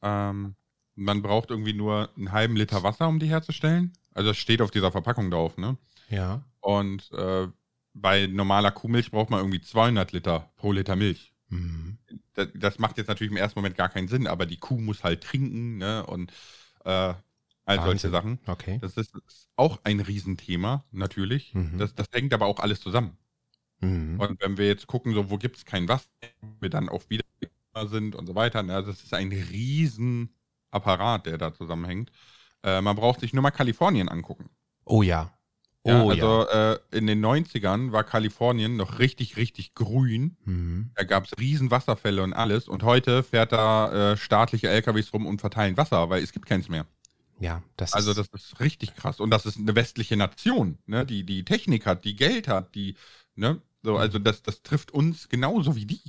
ähm, man braucht irgendwie nur einen halben Liter Wasser, um die herzustellen. Also das steht auf dieser Verpackung drauf, ne? Ja. Und äh, bei normaler Kuhmilch braucht man irgendwie 200 Liter pro Liter Milch. Mhm. Das, das, macht jetzt natürlich im ersten Moment gar keinen Sinn, aber die Kuh muss halt trinken, ne? Und äh, all solche Sachen. Okay. Das ist, ist auch ein Riesenthema, natürlich. Mhm. Das, das hängt aber auch alles zusammen. Mhm. Und wenn wir jetzt gucken, so wo gibt es kein Wasser, wir dann auch wieder sind und so weiter, ne? das ist ein Riesenapparat, der da zusammenhängt. Äh, man braucht sich nur mal Kalifornien angucken. Oh ja. Ja, oh, also ja. Äh, in den 90ern war Kalifornien noch richtig, richtig grün. Mhm. Da gab es riesen Wasserfälle und alles. Und heute fährt da äh, staatliche LKWs rum und verteilen Wasser, weil es gibt keins mehr. Ja, das Also das ist richtig krass. Und das ist eine westliche Nation, ne? die die Technik hat, die Geld hat, die, ne? So, mhm. also das, das trifft uns genauso wie die.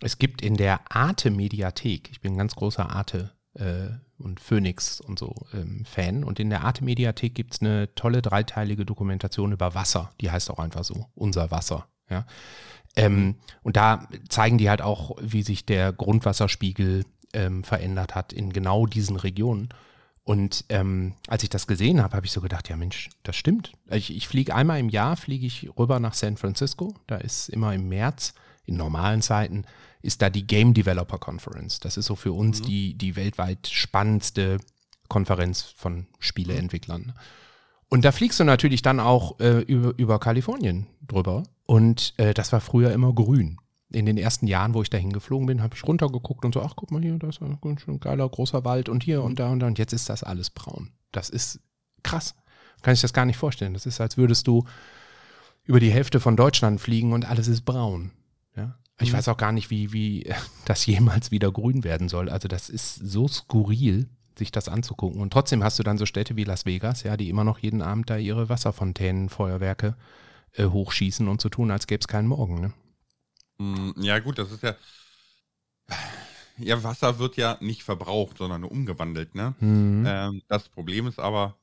Es gibt in der Arte-Mediathek, ich bin ein ganz großer Arte- äh, und Phoenix und so ähm, Fan. Und in der Arte-Mediathek gibt es eine tolle dreiteilige Dokumentation über Wasser. Die heißt auch einfach so, unser Wasser. Ja. Ähm, und da zeigen die halt auch, wie sich der Grundwasserspiegel ähm, verändert hat in genau diesen Regionen. Und ähm, als ich das gesehen habe, habe ich so gedacht, ja Mensch, das stimmt. Ich, ich fliege einmal im Jahr, fliege ich rüber nach San Francisco. Da ist immer im März, in normalen Zeiten, ist da die Game Developer Conference. Das ist so für uns mhm. die, die weltweit spannendste Konferenz von Spieleentwicklern. Und da fliegst du natürlich dann auch äh, über, über Kalifornien drüber. Und äh, das war früher immer grün. In den ersten Jahren, wo ich da hingeflogen bin, habe ich runtergeguckt und so, ach guck mal hier, da ist ein ganz schön geiler großer Wald und hier und da und da. Und jetzt ist das alles braun. Das ist krass. Kann ich das gar nicht vorstellen. Das ist, als würdest du über die Hälfte von Deutschland fliegen und alles ist braun. Ich mhm. weiß auch gar nicht, wie, wie das jemals wieder grün werden soll. Also das ist so skurril, sich das anzugucken. Und trotzdem hast du dann so Städte wie Las Vegas, ja, die immer noch jeden Abend da ihre Wasserfontänen, Feuerwerke äh, hochschießen und so tun, als gäbe es keinen Morgen. Ne? Mm, ja gut, das ist ja, ja, Wasser wird ja nicht verbraucht, sondern nur umgewandelt. Ne? Mhm. Ähm, das Problem ist aber,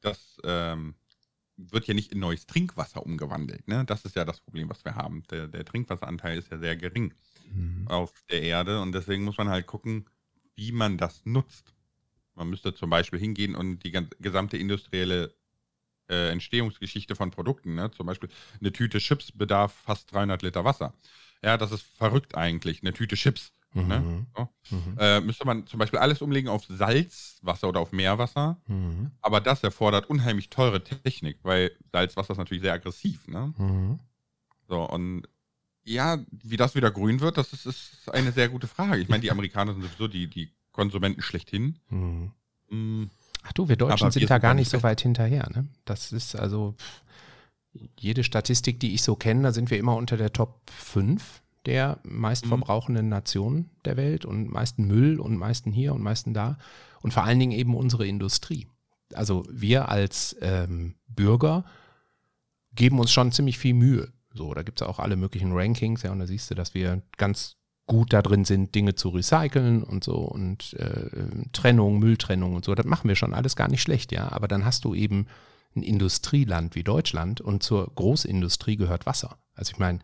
dass ähm, wird ja nicht in neues Trinkwasser umgewandelt. Ne? Das ist ja das Problem, was wir haben. Der, der Trinkwasseranteil ist ja sehr gering mhm. auf der Erde und deswegen muss man halt gucken, wie man das nutzt. Man müsste zum Beispiel hingehen und die gesamte industrielle äh, Entstehungsgeschichte von Produkten, ne? zum Beispiel eine Tüte Chips bedarf fast 300 Liter Wasser. Ja, das ist verrückt eigentlich. Eine Tüte Chips? Mhm. Ne? So. Mhm. Äh, müsste man zum Beispiel alles umlegen auf Salzwasser oder auf Meerwasser. Mhm. Aber das erfordert unheimlich teure Technik, weil Salzwasser ist natürlich sehr aggressiv. Ne? Mhm. So, und ja, wie das wieder grün wird, das ist, ist eine sehr gute Frage. Ich meine, die Amerikaner sind sowieso die, die Konsumenten schlechthin. Mhm. Mm, Ach du, wir Deutschen Aber wir sind da sind gar nicht so weit hinterher. Ne? Das ist also jede Statistik, die ich so kenne, da sind wir immer unter der Top 5 der meistverbrauchenden Nationen der Welt und meisten Müll und meisten hier und meisten da und vor allen Dingen eben unsere Industrie. Also wir als ähm, Bürger geben uns schon ziemlich viel Mühe. So, da gibt es auch alle möglichen Rankings, ja, und da siehst du, dass wir ganz gut da drin sind, Dinge zu recyceln und so und äh, Trennung, Mülltrennung und so. Das machen wir schon alles gar nicht schlecht, ja. Aber dann hast du eben ein Industrieland wie Deutschland und zur Großindustrie gehört Wasser. Also ich meine,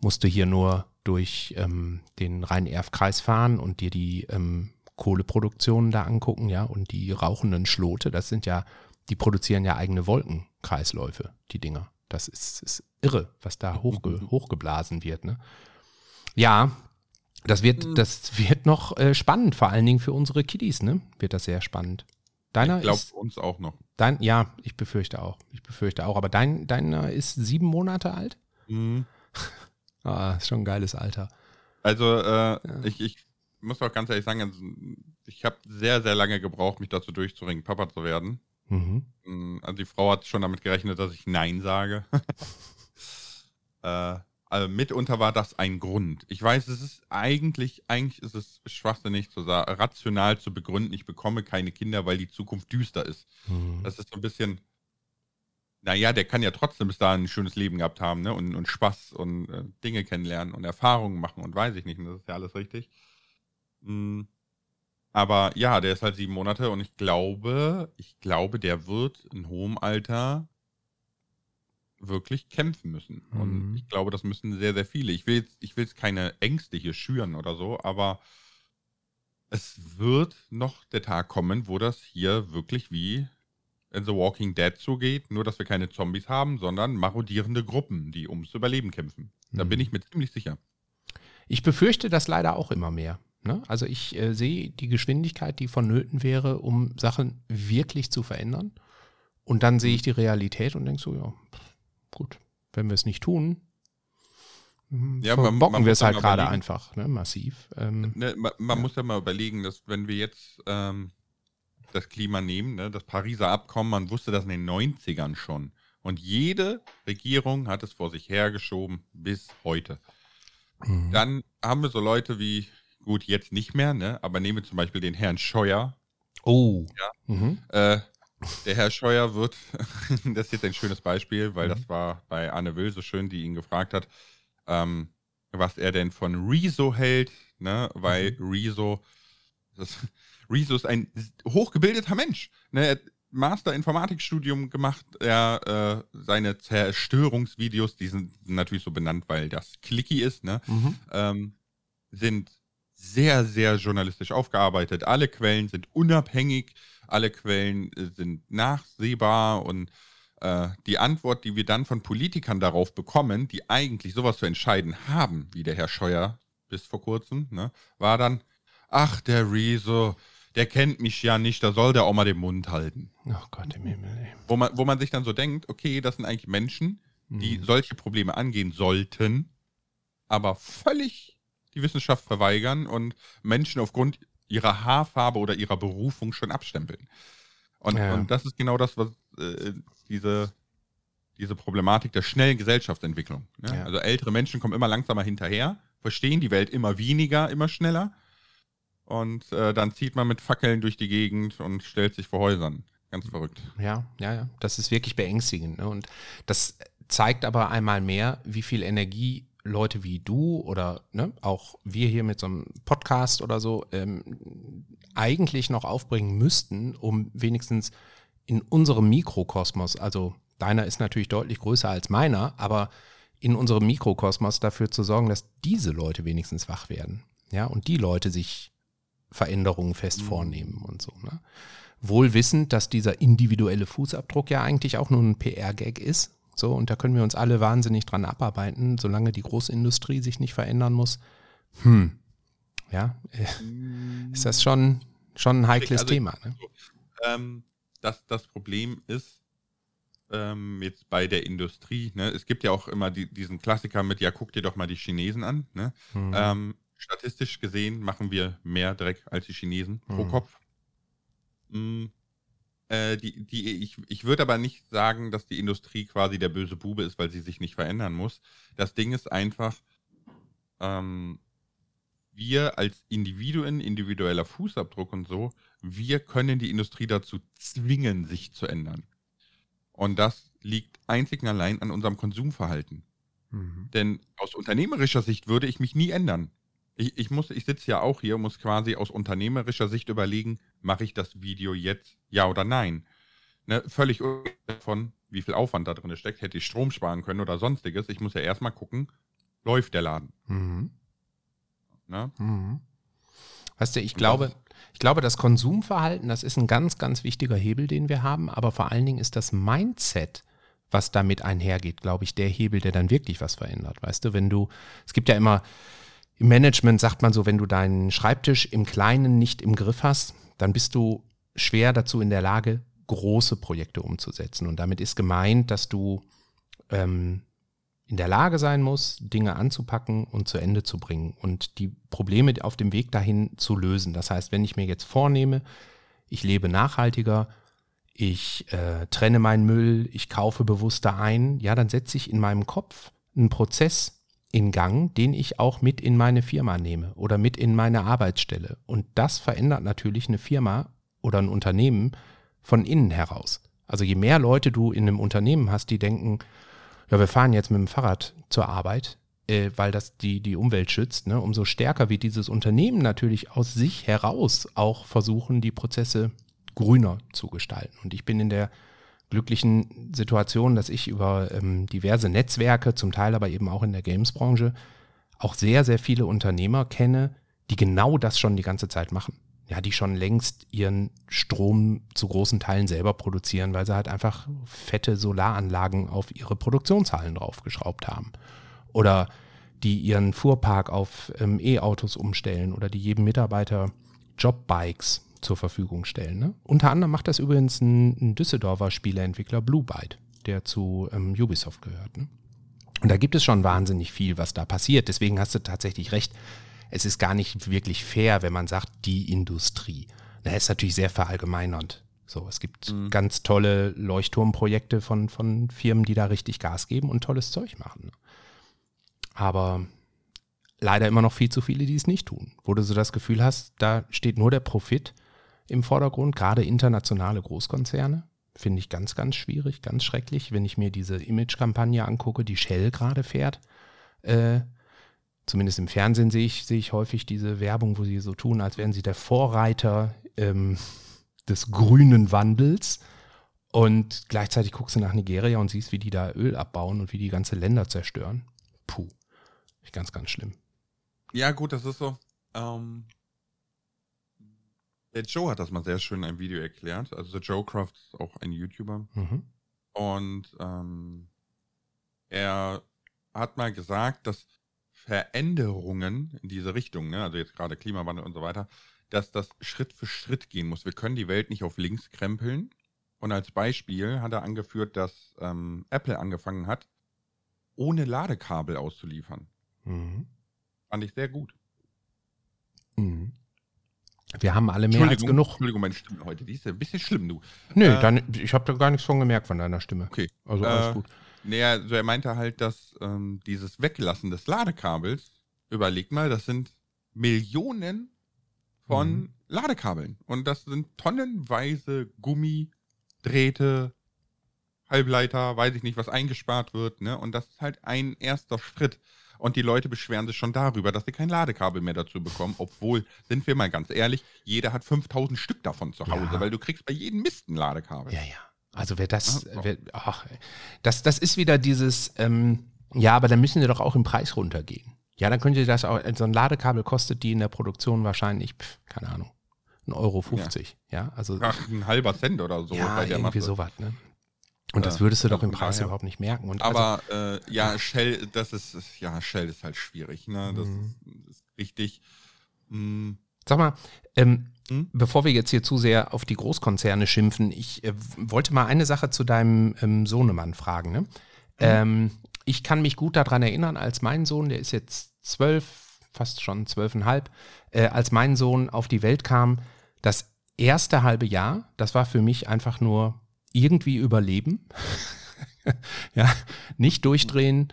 musst du hier nur durch ähm, den Rhein-Erf-Kreis fahren und dir die ähm, Kohleproduktionen da angucken, ja, und die rauchenden Schlote, das sind ja, die produzieren ja eigene Wolkenkreisläufe, die Dinger. Das ist, ist irre, was da hochge, hochgeblasen wird, ne? Ja, das wird, das wird noch äh, spannend, vor allen Dingen für unsere Kiddies, ne? Wird das sehr spannend. Deiner ich glaube, ist, uns auch noch. dein, ja, ich befürchte auch. Ich befürchte auch. Aber dein, deiner ist sieben Monate alt? Mhm. Ah, ist schon ein geiles Alter. Also, äh, ich, ich muss auch ganz ehrlich sagen, also, ich habe sehr, sehr lange gebraucht, mich dazu durchzuringen, Papa zu werden. Mhm. Mm, Also die Frau hat schon damit gerechnet, dass ich Nein sage. äh, also mitunter war das ein Grund. Ich weiß, es ist eigentlich, eigentlich ist es schwachsinnig zu sagen, rational zu begründen, ich bekomme keine Kinder, weil die Zukunft düster ist. Mhm. Das ist so ein bisschen, naja, der kann ja trotzdem bis dahin ein schönes Leben gehabt haben, ne? Und, und Spaß und äh, Dinge kennenlernen und Erfahrungen machen und weiß ich nicht. Und das ist ja alles richtig. Mm, aber ja, der ist halt sieben Monate und ich glaube, ich glaube, der wird in hohem Alter wirklich kämpfen müssen. Mhm. Und ich glaube, das müssen sehr, sehr viele. Ich will jetzt, ich will jetzt keine Ängste hier schüren oder so, aber es wird noch der Tag kommen, wo das hier wirklich wie in The Walking Dead zugeht, nur dass wir keine Zombies haben, sondern marodierende Gruppen, die ums Überleben kämpfen. Da Mhm. bin ich mir ziemlich sicher. Ich befürchte das leider auch immer mehr. Ne? Also ich äh, sehe die Geschwindigkeit, die vonnöten wäre, um Sachen wirklich zu verändern. Und dann sehe ich die Realität und denke so, ja, gut, wenn wir es nicht tun, hm, Ja, man- man wir es halt gerade einfach, ne? massiv. Ähm, Ne, man man muss ja mal überlegen, dass wenn wir jetzt ähm, das Klima nehmen, ne, das Pariser Abkommen, man wusste das in den 90ern schon. Und jede Regierung hat es vor sich hergeschoben bis heute. mhm. Dann haben wir so Leute wie, gut, jetzt nicht mehr, ne, aber nehmen wir zum Beispiel den Herrn Scheuer. oh. Ja. Mhm. Äh, der Herr Scheuer wird, das ist jetzt ein schönes Beispiel, weil Mhm. das war bei Anne Will so schön, die ihn gefragt hat, ähm, was er denn von Rezo hält, ne? weil Mhm. Rezo, das, Rezo ist ein hochgebildeter Mensch. Ne? Er hat Master Informatikstudium gemacht, er äh, seine Zerstörungsvideos, die sind natürlich so benannt, weil das clicky ist, ne? Mhm. ähm, sind sehr, sehr journalistisch aufgearbeitet. Alle Quellen sind unabhängig, alle Quellen äh, sind nachsehbar und äh, die Antwort, die wir dann von Politikern darauf bekommen, die eigentlich sowas zu entscheiden haben, wie der Herr Scheuer bis vor kurzem, ne, war dann, ach, der Rezo, der kennt mich ja nicht, da soll der auch mal den Mund halten. Oh Gott im Himmel. Ey. Wo man, wo man sich dann so denkt, okay, das sind eigentlich Menschen, die Mhm. solche Probleme angehen sollten, aber völlig die Wissenschaft verweigern und Menschen aufgrund ihrer Haarfarbe oder ihrer Berufung schon abstempeln. Und, Ja. und das ist genau das, was äh, diese, diese Problematik der schnellen Gesellschaftsentwicklung. Ne? Ja. Also ältere Menschen kommen immer langsamer hinterher, verstehen die Welt immer weniger, immer schneller. Und äh, dann zieht man mit Fackeln durch die Gegend und stellt sich vor Häusern. Ganz verrückt. Ja, ja, ja. Das ist wirklich beängstigend. Ne? Und das zeigt aber einmal mehr, wie viel Energie Leute wie du oder ne, auch wir hier mit so einem Podcast oder so ähm, eigentlich noch aufbringen müssten, um wenigstens in unserem Mikrokosmos, also deiner ist natürlich deutlich größer als meiner, aber in unserem Mikrokosmos dafür zu sorgen, dass diese Leute wenigstens wach werden. Ja, und die Leute sich Veränderungen fest vornehmen und so. Ne? Wohl wissend, dass dieser individuelle Fußabdruck ja eigentlich auch nur ein PR-Gag ist. So, und da können wir uns alle wahnsinnig dran abarbeiten, solange die Großindustrie sich nicht verändern muss. Hm. ja, ist das schon, schon ein heikles Also, Thema. Ne? Ähm, das, das Problem ist, ähm, jetzt bei der Industrie, ne, es gibt ja auch immer die, diesen Klassiker mit, ja, guck dir doch mal die Chinesen an. Ne? Mhm. Ähm, statistisch gesehen machen wir mehr Dreck als die Chinesen pro Mhm. Kopf. Mm, äh, die, die, ich ich würde aber nicht sagen, dass die Industrie quasi der böse Bube ist, weil sie sich nicht verändern muss. Das Ding ist einfach, ähm, wir als Individuen, individueller Fußabdruck und so, wir können die Industrie dazu zwingen, sich zu ändern. Und das liegt einzig und allein an unserem Konsumverhalten. Mhm. Denn aus unternehmerischer Sicht würde ich mich nie ändern. Ich, ich, muss, ich sitze ja auch hier und muss quasi aus unternehmerischer Sicht überlegen, mache ich das Video jetzt, ja oder nein? Ne, völlig unabhängig davon, wie viel Aufwand da drin steckt, hätte ich Strom sparen können oder sonstiges. Ich muss ja erstmal gucken, läuft der Laden. Mhm. Ne? Mhm. Weißt du, ich Und glaube, das- ich glaube, das Konsumverhalten, das ist ein ganz, ganz wichtiger Hebel, den wir haben, aber vor allen Dingen ist das Mindset, was damit einhergeht, glaube ich, der Hebel, der dann wirklich was verändert. Weißt du, wenn du, es gibt ja immer, im Management sagt man so, wenn du deinen Schreibtisch im Kleinen nicht im Griff hast, dann bist du schwer dazu in der Lage, große Projekte umzusetzen. Und damit ist gemeint, dass du ähm, in der Lage sein musst, Dinge anzupacken und zu Ende zu bringen und die Probleme auf dem Weg dahin zu lösen. Das heißt, wenn ich mir jetzt vornehme, ich lebe nachhaltiger, ich äh, trenne meinen Müll, ich kaufe bewusster ein, ja, dann setze ich in meinem Kopf einen Prozess in Gang, den ich auch mit in meine Firma nehme oder mit in meine Arbeitsstelle. Und das verändert natürlich eine Firma oder ein Unternehmen von innen heraus. Also je mehr Leute du in einem Unternehmen hast, die denken, ja, wir fahren jetzt mit dem Fahrrad zur Arbeit, äh, weil das die, die Umwelt schützt, ne? umso stärker wird dieses Unternehmen natürlich aus sich heraus auch versuchen, die Prozesse grüner zu gestalten. Und ich bin in der glücklichen Situation, dass ich über ähm, diverse Netzwerke, zum Teil aber eben auch in der Games-Branche, auch sehr, sehr viele Unternehmer kenne, die genau das schon die ganze Zeit machen. Ja, die schon längst ihren Strom zu großen Teilen selber produzieren, weil sie halt einfach fette Solaranlagen auf ihre Produktionshallen draufgeschraubt haben. Oder die ihren Fuhrpark auf ähm, E-Autos umstellen oder die jedem Mitarbeiter Jobbikes zur Verfügung stellen. Ne? Unter anderem macht das übrigens ein, ein Düsseldorfer Spieleentwickler Blue Byte, der zu ähm, Ubisoft gehört. Ne? Und da gibt es schon wahnsinnig viel, was da passiert. Deswegen hast du tatsächlich recht. Es ist gar nicht wirklich fair, wenn man sagt, die Industrie. Das ist natürlich sehr verallgemeinernd. So, es gibt Mhm. ganz tolle Leuchtturmprojekte von, von Firmen, die da richtig Gas geben und tolles Zeug machen. ne? Aber leider immer noch viel zu viele, die es nicht tun. Wo du so das Gefühl hast, da steht nur der Profit im Vordergrund, gerade internationale Großkonzerne. Finde ich ganz, ganz schwierig, ganz schrecklich, wenn ich mir diese Image-Kampagne angucke, die Shell gerade fährt. Äh, zumindest im Fernsehen sehe ich, sehe ich häufig diese Werbung, wo sie so tun, als wären sie der Vorreiter ähm, des grünen Wandels. Und gleichzeitig guckst du nach Nigeria und siehst, wie die da Öl abbauen und wie die ganze Länder zerstören. Puh. Ganz, ganz schlimm. Ja, gut, das ist so. Ähm, der Joe hat das mal sehr schön in einem Video erklärt. Also der Joe Craft ist auch ein YouTuber. Mhm. Und ähm, er hat mal gesagt, dass Veränderungen in diese Richtung, ne, also jetzt gerade Klimawandel und so weiter, dass das Schritt für Schritt gehen muss. Wir können die Welt nicht auf links krempeln. Und als Beispiel hat er angeführt, dass ähm, Apple angefangen hat, ohne Ladekabel auszuliefern. Mhm. Fand ich sehr gut. Mhm. Wir haben alle mehr als genug. Entschuldigung, meine Stimme heute, die ist ja ein bisschen schlimm, du. Nö, Äh, dann, ich habe da gar nichts von gemerkt von deiner Stimme. Okay. Also alles Äh, gut. Naja, also er meinte halt, dass ähm, dieses Weglassen des Ladekabels, überleg mal, das sind Millionen von Mhm. Ladekabeln. Und das sind tonnenweise Gummi, Drähte, Halbleiter, weiß ich nicht, was eingespart wird. Ne? Und das ist halt ein erster Schritt. Und die Leute beschweren sich schon darüber, dass sie kein Ladekabel mehr dazu bekommen. Obwohl, sind wir mal ganz ehrlich, jeder hat 5000 Stück davon zu Hause, Ja. weil du kriegst bei jedem Mist ein Ladekabel. Ja, ja. Also wer das, Ja, so. wer, ach, das, das ist wieder dieses, ähm, ja, aber dann müssen wir doch auch im Preis runtergehen. Ja, dann könnt ihr das auch, so ein Ladekabel kostet die in der Produktion wahrscheinlich, pf, keine Ahnung, 1,50 Euro. 50, ja. also Ach, ein halber Cent oder so ja, bei der irgendwie Masse. sowas, ne? Und das Äh, würdest du doch also im Preis überhaupt nicht merken. Und also, Aber äh, ja, Shell, das ist, ja, Shell ist halt schwierig, ne? Das Mhm. ist, ist richtig. Mm, Sag mal, ähm, Hm? bevor wir jetzt hier zu sehr auf die Großkonzerne schimpfen, ich äh, wollte mal eine Sache zu deinem ähm, Sohnemann fragen. Ne? Ähm, ich kann mich gut daran erinnern, als mein Sohn, der ist jetzt zwölf, fast schon zwölfeinhalb, äh, als mein Sohn auf die Welt kam, das erste halbe Jahr, das war für mich einfach nur irgendwie überleben. ja, nicht durchdrehen,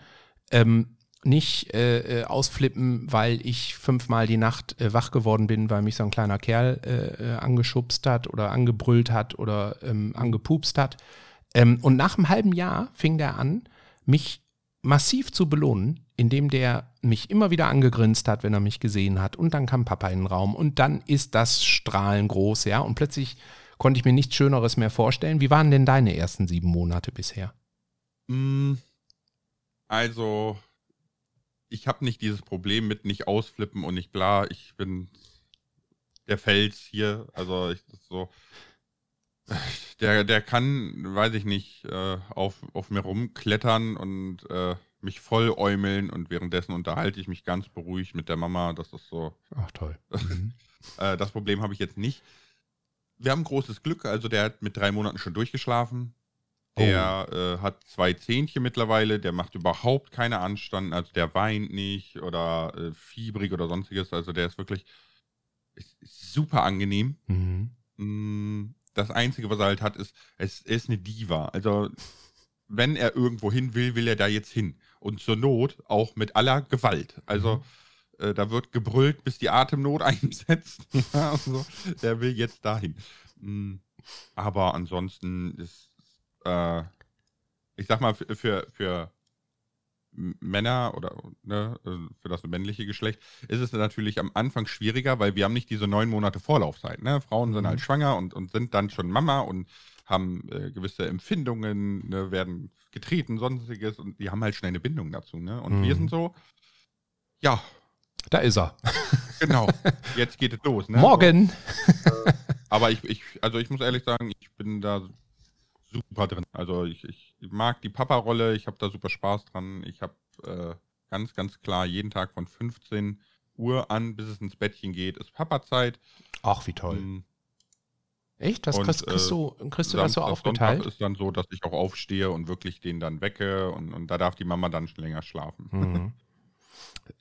ähm, nicht äh, äh, ausflippen, weil ich fünfmal die Nacht äh, wach geworden bin, weil mich so ein kleiner Kerl äh, äh, angeschubst hat oder angebrüllt hat oder ähm, angepupst hat. Ähm, und nach einem halben Jahr fing der an, mich massiv zu belohnen, indem der mich immer wieder angegrinst hat, wenn er mich gesehen hat. Und dann kam Papa in den Raum und dann ist das Strahlen groß, ja. Und plötzlich konnte ich mir nichts Schöneres mehr vorstellen. Wie waren denn deine ersten sieben Monate bisher? mm, also, ich habe nicht dieses Problem mit nicht ausflippen und nicht bla. Ich bin der Fels hier. Also, ich, so. Der, der kann, weiß ich nicht, äh, auf, auf mir rumklettern und äh, mich voll äumeln und währenddessen unterhalte ich mich ganz beruhigt mit der Mama. Das ist so. Ach toll. Äh, das Problem habe ich jetzt nicht. Wir haben großes Glück, also der hat mit drei Monaten schon durchgeschlafen. Der äh, hat zwei Zähnchen mittlerweile, der macht überhaupt keine Anstand, also der weint nicht oder äh, fiebrig oder sonstiges. Also der ist wirklich ist, ist super angenehm. Mhm. Mm, Das Einzige, was er halt hat, ist, es er ist eine Diva. Also wenn er irgendwo hin will, will er da jetzt hin. Und zur Not auch mit aller Gewalt. Also äh, da wird gebrüllt, bis die Atemnot einsetzt. Ja, also, der will jetzt dahin. Mm, Aber ansonsten ist, äh, ich sag mal, für, für, für Männer oder ne, äh, für das männliche Geschlecht ist es natürlich am Anfang schwieriger, weil wir haben nicht diese neun Monate Vorlaufzeit. Ne? Frauen sind Mhm. halt schwanger und, und sind dann schon Mama und haben äh, gewisse Empfindungen, ne, werden getreten, sonstiges und die haben halt schnell eine Bindung dazu. Ne? Und wir Mhm. sind so, ja, Da ist er. genau, jetzt geht es los. Ne? Morgen. Aber ich, ich, also ich muss ehrlich sagen, ich bin da super drin. Also ich, ich mag die Papa-Rolle, ich habe da super Spaß dran. Ich habe äh, ganz, ganz klar jeden Tag von 15 Uhr an, bis es ins Bettchen geht, ist Papa-Zeit. Ach, wie toll. Mm, Echt? Das Und, kriegst, kriegst, äh, du, kriegst du das so Samstag, aufgeteilt? Sonntag ist dann so, dass ich auch aufstehe und wirklich den dann wecke und, und da darf die Mama dann schon länger schlafen. Mhm.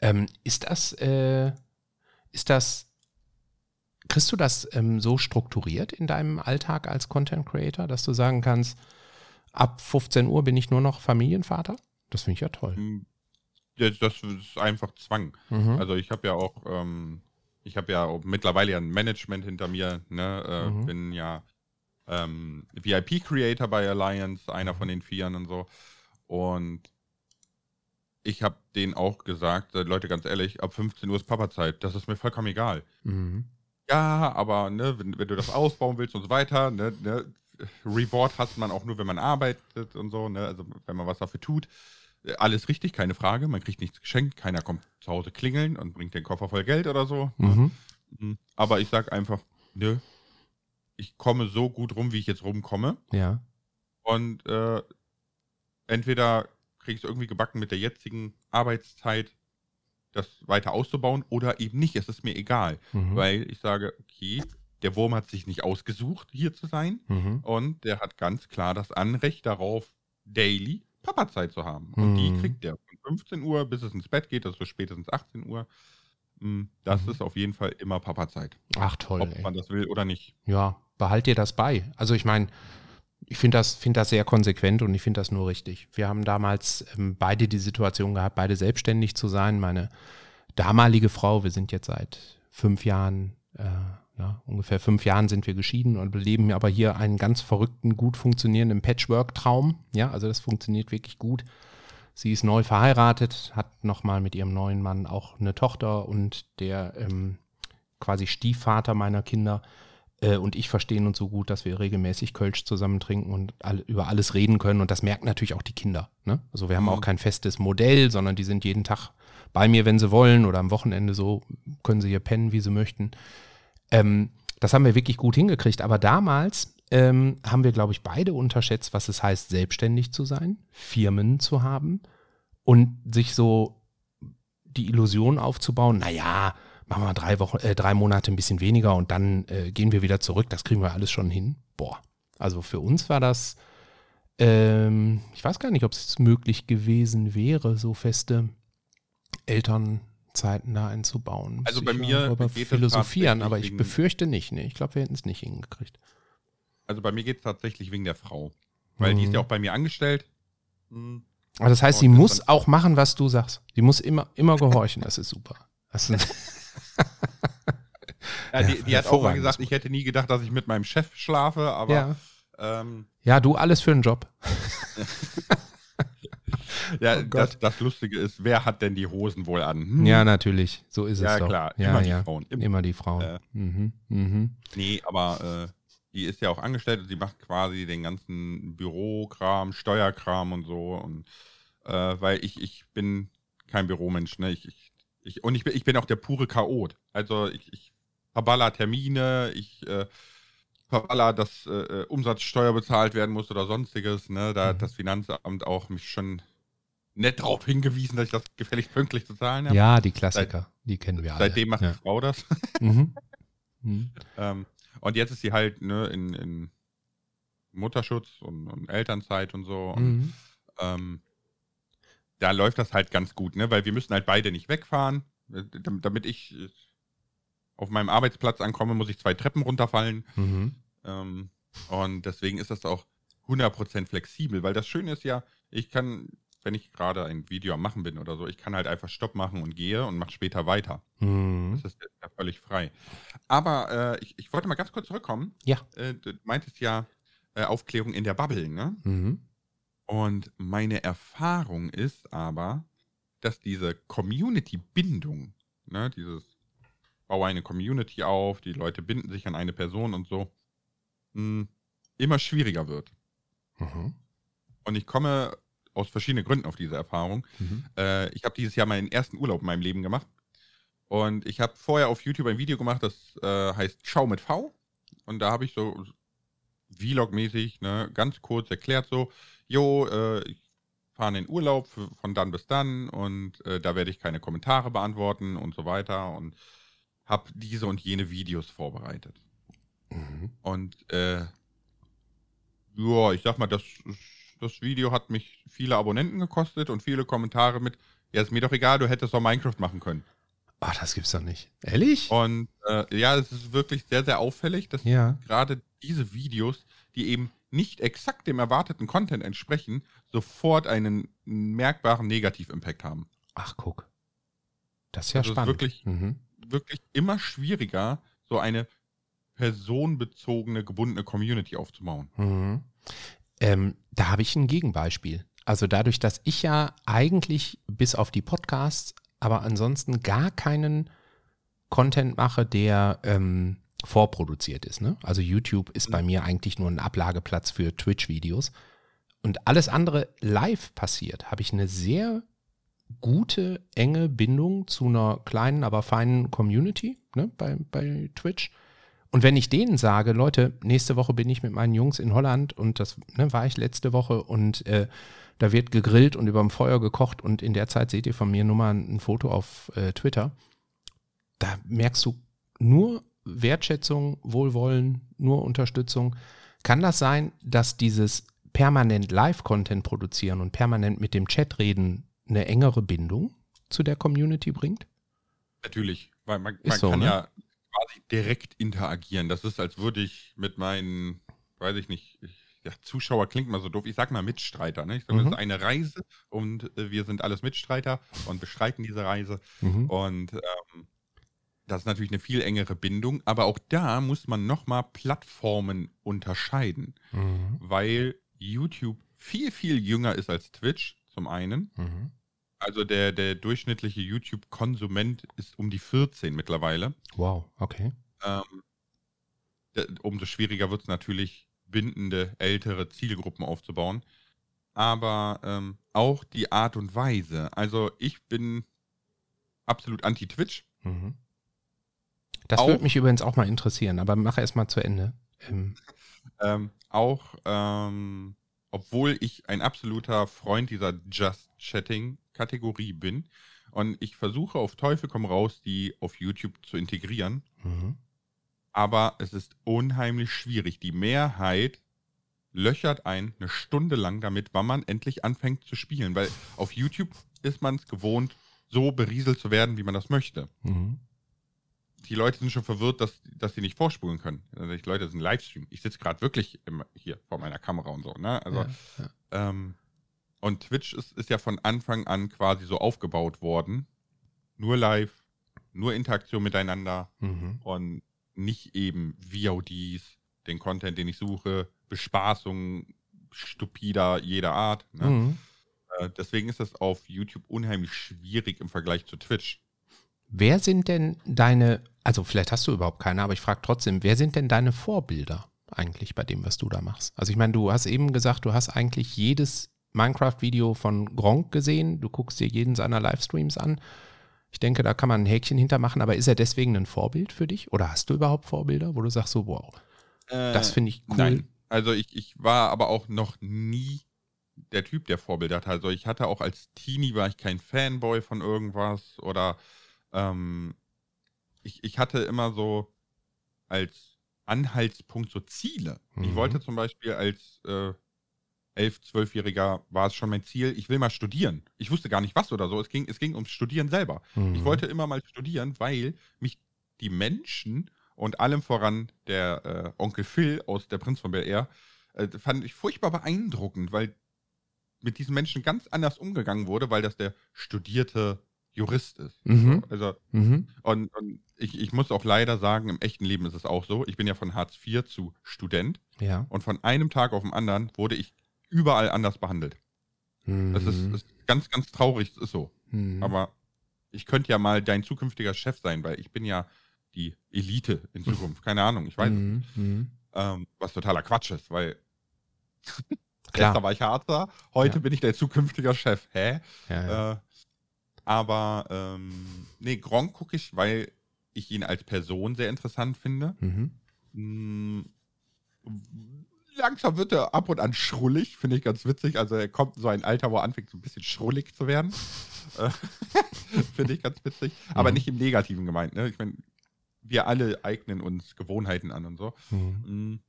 ähm, ist das, äh, ist das, kriegst du das ähm, so strukturiert in deinem Alltag als Content Creator, dass du sagen kannst, ab 15 Uhr bin ich nur noch Familienvater? Das finde ich ja toll. Mm, ja, Das ist einfach Zwang. Mhm. Also ich habe ja auch, ähm, ich habe ja mittlerweile ja ein Management hinter mir, ne? Äh, Mhm. bin ja ähm, VIP-Creator bei Alliance, einer von den Vieren und so. Und ich habe denen auch gesagt, äh, Leute, ganz ehrlich, ab 15 Uhr ist Papa-Zeit, das ist mir vollkommen egal. Mhm. Ja, aber ne, wenn, wenn du das ausbauen willst und so weiter, ne, ne, Reward hat man auch nur, wenn man arbeitet und so, ne, also wenn man was dafür tut. Äh, Alles richtig, keine Frage. Man kriegt nichts geschenkt, keiner kommt zu Hause klingeln und bringt den Koffer voll Geld oder so. Mhm. Mhm. Aber ich sag einfach, nö, ich komme so gut rum, wie ich jetzt rumkomme. Ja. Und äh, entweder kriege ich es irgendwie gebacken mit der jetzigen Arbeitszeit, das weiter auszubauen, oder eben nicht. Es ist mir egal. Mhm. Weil ich sage, okay, der Wurm hat sich nicht ausgesucht, hier zu sein. Mhm. Und der hat ganz klar das Anrecht darauf, daily Papazeit zu haben. Und die Mhm. kriegt der von 15 Uhr bis es ins Bett geht, das ist so spätestens 18 Uhr. Mm, Das Mhm. ist auf jeden Fall immer Papazeit. Ach toll. Ob ey. man das will oder nicht. Ja, behalt dir das bei. Also ich meine, ich finde das, find das sehr konsequent und ich finde das nur richtig. Wir haben damals ähm, beide die Situation gehabt, beide selbstständig zu sein. Meine damalige Frau, wir sind jetzt seit fünf Jahren, äh, ja, ungefähr fünf Jahren sind wir geschieden und leben aber hier einen ganz verrückten, gut funktionierenden Patchwork-Traum. Ja, also das funktioniert wirklich gut. Sie ist neu verheiratet, hat nochmal mit ihrem neuen Mann auch eine Tochter und der ähm, quasi Stiefvater meiner Kinder äh, und ich verstehen uns so gut, dass wir regelmäßig Kölsch zusammen trinken und alle, über alles reden können. Und das merken natürlich auch die Kinder. Ne? Also wir haben Mhm. auch kein festes Modell, sondern die sind jeden Tag bei mir, wenn sie wollen, oder am Wochenende so können sie hier pennen, wie sie möchten. Ähm, das haben wir wirklich gut hingekriegt. Aber damals ähm, haben wir, glaube ich, beide unterschätzt, was es heißt, selbstständig zu sein, Firmen zu haben und sich so die Illusion aufzubauen, naja, machen wir mal drei Wochen, äh, drei Monate ein bisschen weniger und dann äh, gehen wir wieder zurück. Das kriegen wir alles schon hin. Boah. Also für uns war das, ähm, ich weiß gar nicht, ob es möglich gewesen wäre, so feste Elternzeiten da einzubauen. Also bei mir geht philosophieren, aber ich befürchte nicht. Nee, ich glaube, wir hätten es nicht hingekriegt. Also bei mir geht es tatsächlich wegen der Frau. Weil die ist Mhm. ja auch bei mir angestellt. Hm, Aber das heißt, sie muss auch machen, was du sagst. Sie muss immer, immer gehorchen. Das ist super. Das ist, Ja, die, die hat auch mal gesagt, ich hätte nie gedacht, dass ich mit meinem Chef schlafe, aber ja. ähm, ja, du alles für einen Job. ja, Oh das, das Lustige ist, wer hat denn die Hosen wohl an? Hm. Ja, natürlich. So ist Ja, es doch. klar. Ja, Immer die ja. Frauen. Immer. Immer die Frauen. Äh. Mhm. Mhm. Nee, aber äh, die ist ja auch angestellt und sie macht quasi den ganzen Bürokram, Steuerkram und so. Und äh, weil ich, ich bin kein Büromensch, ne? Ich, ich, ich, und ich bin, ich bin auch der pure Chaot. Also ich, ich verballer Termine, ich äh, verballer, dass äh, äh, Umsatzsteuer bezahlt werden muss oder sonstiges. Ne? Da hat Mhm. das Finanzamt auch mich schon nett darauf hingewiesen, dass ich das gefälligst pünktlich zu zahlen habe. Ja, die Klassiker. die kennen wir alle. Seitdem macht ja. die Frau das. Mhm. Mhm. Ähm, und jetzt ist sie halt ne, in, in Mutterschutz und, und Elternzeit und so. Und, Mhm. ähm, da läuft das halt ganz gut, ne? Weil wir müssen halt beide nicht wegfahren. Äh, dam- Damit ich äh, auf meinem Arbeitsplatz ankomme, muss ich zwei Treppen runterfallen. Mhm. Ähm, und deswegen ist das auch 100% flexibel, weil das Schöne ist ja, ich kann, wenn ich gerade ein Video am Machen bin oder so, ich kann halt einfach Stopp machen und gehe und mache später weiter. Mhm. Das ist ja völlig frei. Aber äh, ich, ich wollte mal ganz kurz zurückkommen. Ja. Äh, du meintest ja äh, Aufklärung in der Bubble, ne? Mhm. Und meine Erfahrung ist aber, dass diese Community-Bindung, ne, dieses baue eine Community auf, die Leute binden sich an eine Person und so, mh, immer schwieriger wird. Mhm. Und ich komme aus verschiedenen Gründen auf diese Erfahrung. Mhm. Äh, ich habe dieses Jahr meinen ersten Urlaub in meinem Leben gemacht. Und ich habe vorher auf YouTube ein Video gemacht, das äh, heißt Schau mit V. Und da habe ich so Vlog-mäßig, ne, ganz kurz erklärt so, jo, äh, ich fahre in den Urlaub von dann bis dann und äh, da werde ich keine Kommentare beantworten und so weiter und habe diese und jene Videos vorbereitet. Mhm. Und äh, ja, ich sag mal, das, das Video hat mich viele Abonnenten gekostet und viele Kommentare mit, ja, ist mir doch egal, du hättest doch Minecraft machen können. Ach, das gibt's doch nicht. Ehrlich? Und äh, ja, es ist wirklich sehr, sehr auffällig, dass Ja. gerade diese Videos, die eben nicht exakt dem erwarteten Content entsprechen, sofort einen merkbaren Negativimpact haben. Ach, guck. Das ist ja Also es ist spannend. wirklich- Mhm. Wirklich immer schwieriger, so eine personenbezogene, gebundene Community aufzubauen. Mhm. Ähm, da habe ich ein Gegenbeispiel. Also dadurch, dass ich ja eigentlich bis auf die Podcasts, aber ansonsten gar keinen Content mache, der ähm, vorproduziert ist. Ne? Also YouTube ist bei mir eigentlich nur ein Ablageplatz für Twitch-Videos. Und alles andere live passiert, habe ich eine sehr gute, enge Bindung zu einer kleinen, aber feinen Community ne, bei, bei Twitch. Und wenn ich denen sage, Leute, nächste Woche bin ich mit meinen Jungs in Holland und das ne, war ich letzte Woche und äh, da wird gegrillt und überm Feuer gekocht und in der Zeit seht ihr von mir nur mal ein, ein Foto auf äh, Twitter, da merkst du nur Wertschätzung, Wohlwollen, nur Unterstützung. Kann das sein, dass dieses permanent Live-Content produzieren und permanent mit dem Chat reden eine engere Bindung zu der Community bringt? Natürlich, weil man, man so, kann ne? ja quasi direkt interagieren. Das ist, als würde ich mit meinen, weiß ich nicht, ich, ja, Zuschauer klingt mal so doof, ich sag mal Mitstreiter. Ne? Ich sage, Mhm. das ist eine Reise und äh, wir sind alles Mitstreiter und bestreiten diese Reise. Mhm. Und ähm, das ist natürlich eine viel engere Bindung, aber auch da muss man nochmal Plattformen unterscheiden, Mhm. weil YouTube viel, viel jünger ist als Twitch, zum einen. Mhm. Also der, der durchschnittliche YouTube-Konsument ist um die 14 mittlerweile. Wow, okay. Ähm, umso schwieriger wird es natürlich, bindende, ältere Zielgruppen aufzubauen. Aber ähm, auch die Art und Weise. Also ich bin absolut anti-Twitch. Mhm. Das Auch- würde mich übrigens auch mal interessieren, aber mach erst mal zu Ende. Ähm, Ähm, auch, ähm, obwohl ich ein absoluter Freund dieser Just Kategorie bin. Und ich versuche auf Teufel komm raus, die auf YouTube zu integrieren. Mhm. Aber es ist unheimlich schwierig. Die Mehrheit löchert ein eine Stunde lang damit, wann man endlich anfängt zu spielen. Weil auf YouTube ist man es gewohnt, so berieselt zu werden, wie man das möchte. Mhm. Die Leute sind schon verwirrt, dass, dass sie nicht vorspulen können. Also die Leute sind Livestream. Ich sitze gerade wirklich im, hier vor meiner Kamera und so. Ne? Also, Ja, ja. ähm, und Twitch ist, ist ja von Anfang an quasi so aufgebaut worden. Nur live, nur Interaktion miteinander Mhm. und nicht eben VODs, den Content, den ich suche, Bespaßung stupider jeder Art. Ne? Mhm. Äh, deswegen ist das auf YouTube unheimlich schwierig im Vergleich zu Twitch. Wer sind denn deine, also vielleicht hast du überhaupt keine, aber ich frage trotzdem, wer sind denn deine Vorbilder eigentlich bei dem, was du da machst? Also ich meine, du hast eben gesagt, du hast eigentlich jedes Minecraft-Video von Gronk gesehen, du guckst dir jeden seiner Livestreams an. Ich denke, da kann man ein Häkchen hintermachen, aber ist er deswegen ein Vorbild für dich? Oder hast du überhaupt Vorbilder, wo du sagst so, wow, das finde ich cool? Äh, Nein. Also ich, ich war aber auch noch nie der Typ, der Vorbilder hat. Also ich hatte auch als Teenie war ich kein Fanboy von irgendwas oder ähm, ich, ich hatte immer so als Anhaltspunkt so Ziele. Ich Mhm. wollte zum Beispiel als äh, 11-, 12-Jähriger war es schon mein Ziel, ich will mal studieren. Ich wusste gar nicht was oder so. Es ging, es ging ums Studieren selber. Ich Mhm. wollte immer mal studieren, weil mich die Menschen und allem voran der äh, Onkel Phil aus Der Prinz von Bel Air äh, fand ich furchtbar beeindruckend, weil mit diesen Menschen ganz anders umgegangen wurde, weil das der studierte Jurist ist. Mhm. Also, Mhm. und, und ich, ich muss auch leider sagen, im echten Leben ist es auch so. Ich bin ja von Hartz IV zu Student Ja. und von einem Tag auf den anderen wurde ich überall anders behandelt. Das ist, Mhm. das ist ganz, ganz traurig, das ist so. Mhm. Aber ich könnte ja mal dein zukünftiger Chef sein, weil ich bin ja die Elite in Zukunft. Keine Ahnung, ich weiß es. Mhm. Mhm. Ähm, was totaler Quatsch ist, weil Klar. gestern war ich Harzer, heute Ja. bin ich der zukünftiger Chef. Hä? Ja, ja. Äh, aber ähm, nee, Gronk gucke ich, weil ich ihn als Person sehr interessant finde. Mhm. Langsam wird er ab und an schrullig, finde ich ganz witzig. Also er kommt in so ein Alter, wo er anfängt, so ein bisschen schrullig zu werden. Äh, finde ich ganz witzig. Aber Mhm. nicht im Negativen gemeint. Ne? Ich meine, wir alle eignen uns Gewohnheiten an und so. Mhm. Mm.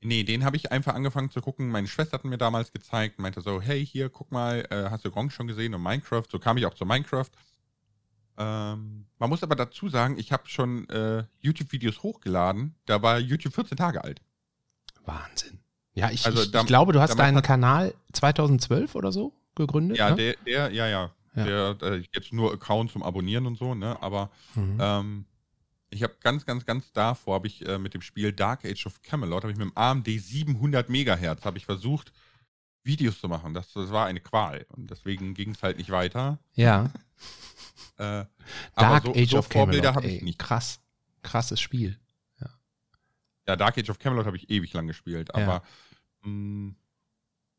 Nee, den habe ich einfach angefangen zu gucken. Meine Schwester hat mir damals gezeigt, meinte so, hey, hier, guck mal, äh, hast du Gronk schon gesehen und Minecraft? So kam ich auch zu Minecraft. Ähm, man muss aber dazu sagen, ich habe schon äh, YouTube-Videos hochgeladen. Da war YouTube 14 Tage alt. Wahnsinn. Ja, ich, Also ich, ich glaube, du hast deinen Kanal 2012 oder so gegründet. Ja, ne? der, der, ja, ja. Ja. Der, äh, jetzt nur Account zum Abonnieren und so, ne? Aber Mhm. ähm, ich habe ganz, ganz, ganz davor habe ich äh, mit dem Spiel Dark Age of Camelot, habe ich mit dem AMD 700 Megahertz, habe ich versucht, Videos zu machen. Das, das war eine Qual. Und deswegen ging es halt nicht weiter. ja, Äh, Dark so, Age so of Vorbilder Camelot. habe ich ey, nicht. Krass. Krasses Spiel. Ja, Dark Age of Camelot habe ich ewig lang gespielt, Ja. aber mh,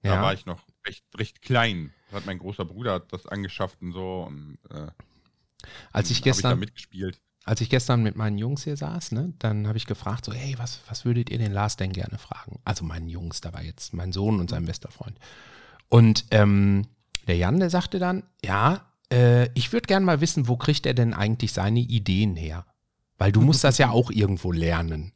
Ja. da war ich noch recht, recht klein. Das hat mein großer Bruder das angeschafft und so. Und, äh, Als ich gestern, mitgespielt. als ich gestern mit meinen Jungs hier saß, ne, dann habe ich gefragt, so, hey, was, was würdet ihr den Lars denn gerne fragen? Also meinen Jungs, da war jetzt mein Sohn und sein bester Freund. Und ähm, der Jan, der sagte dann, ja, äh, ich würde gerne mal wissen, wo kriegt er denn eigentlich seine Ideen her? Weil du musst das ja auch irgendwo lernen.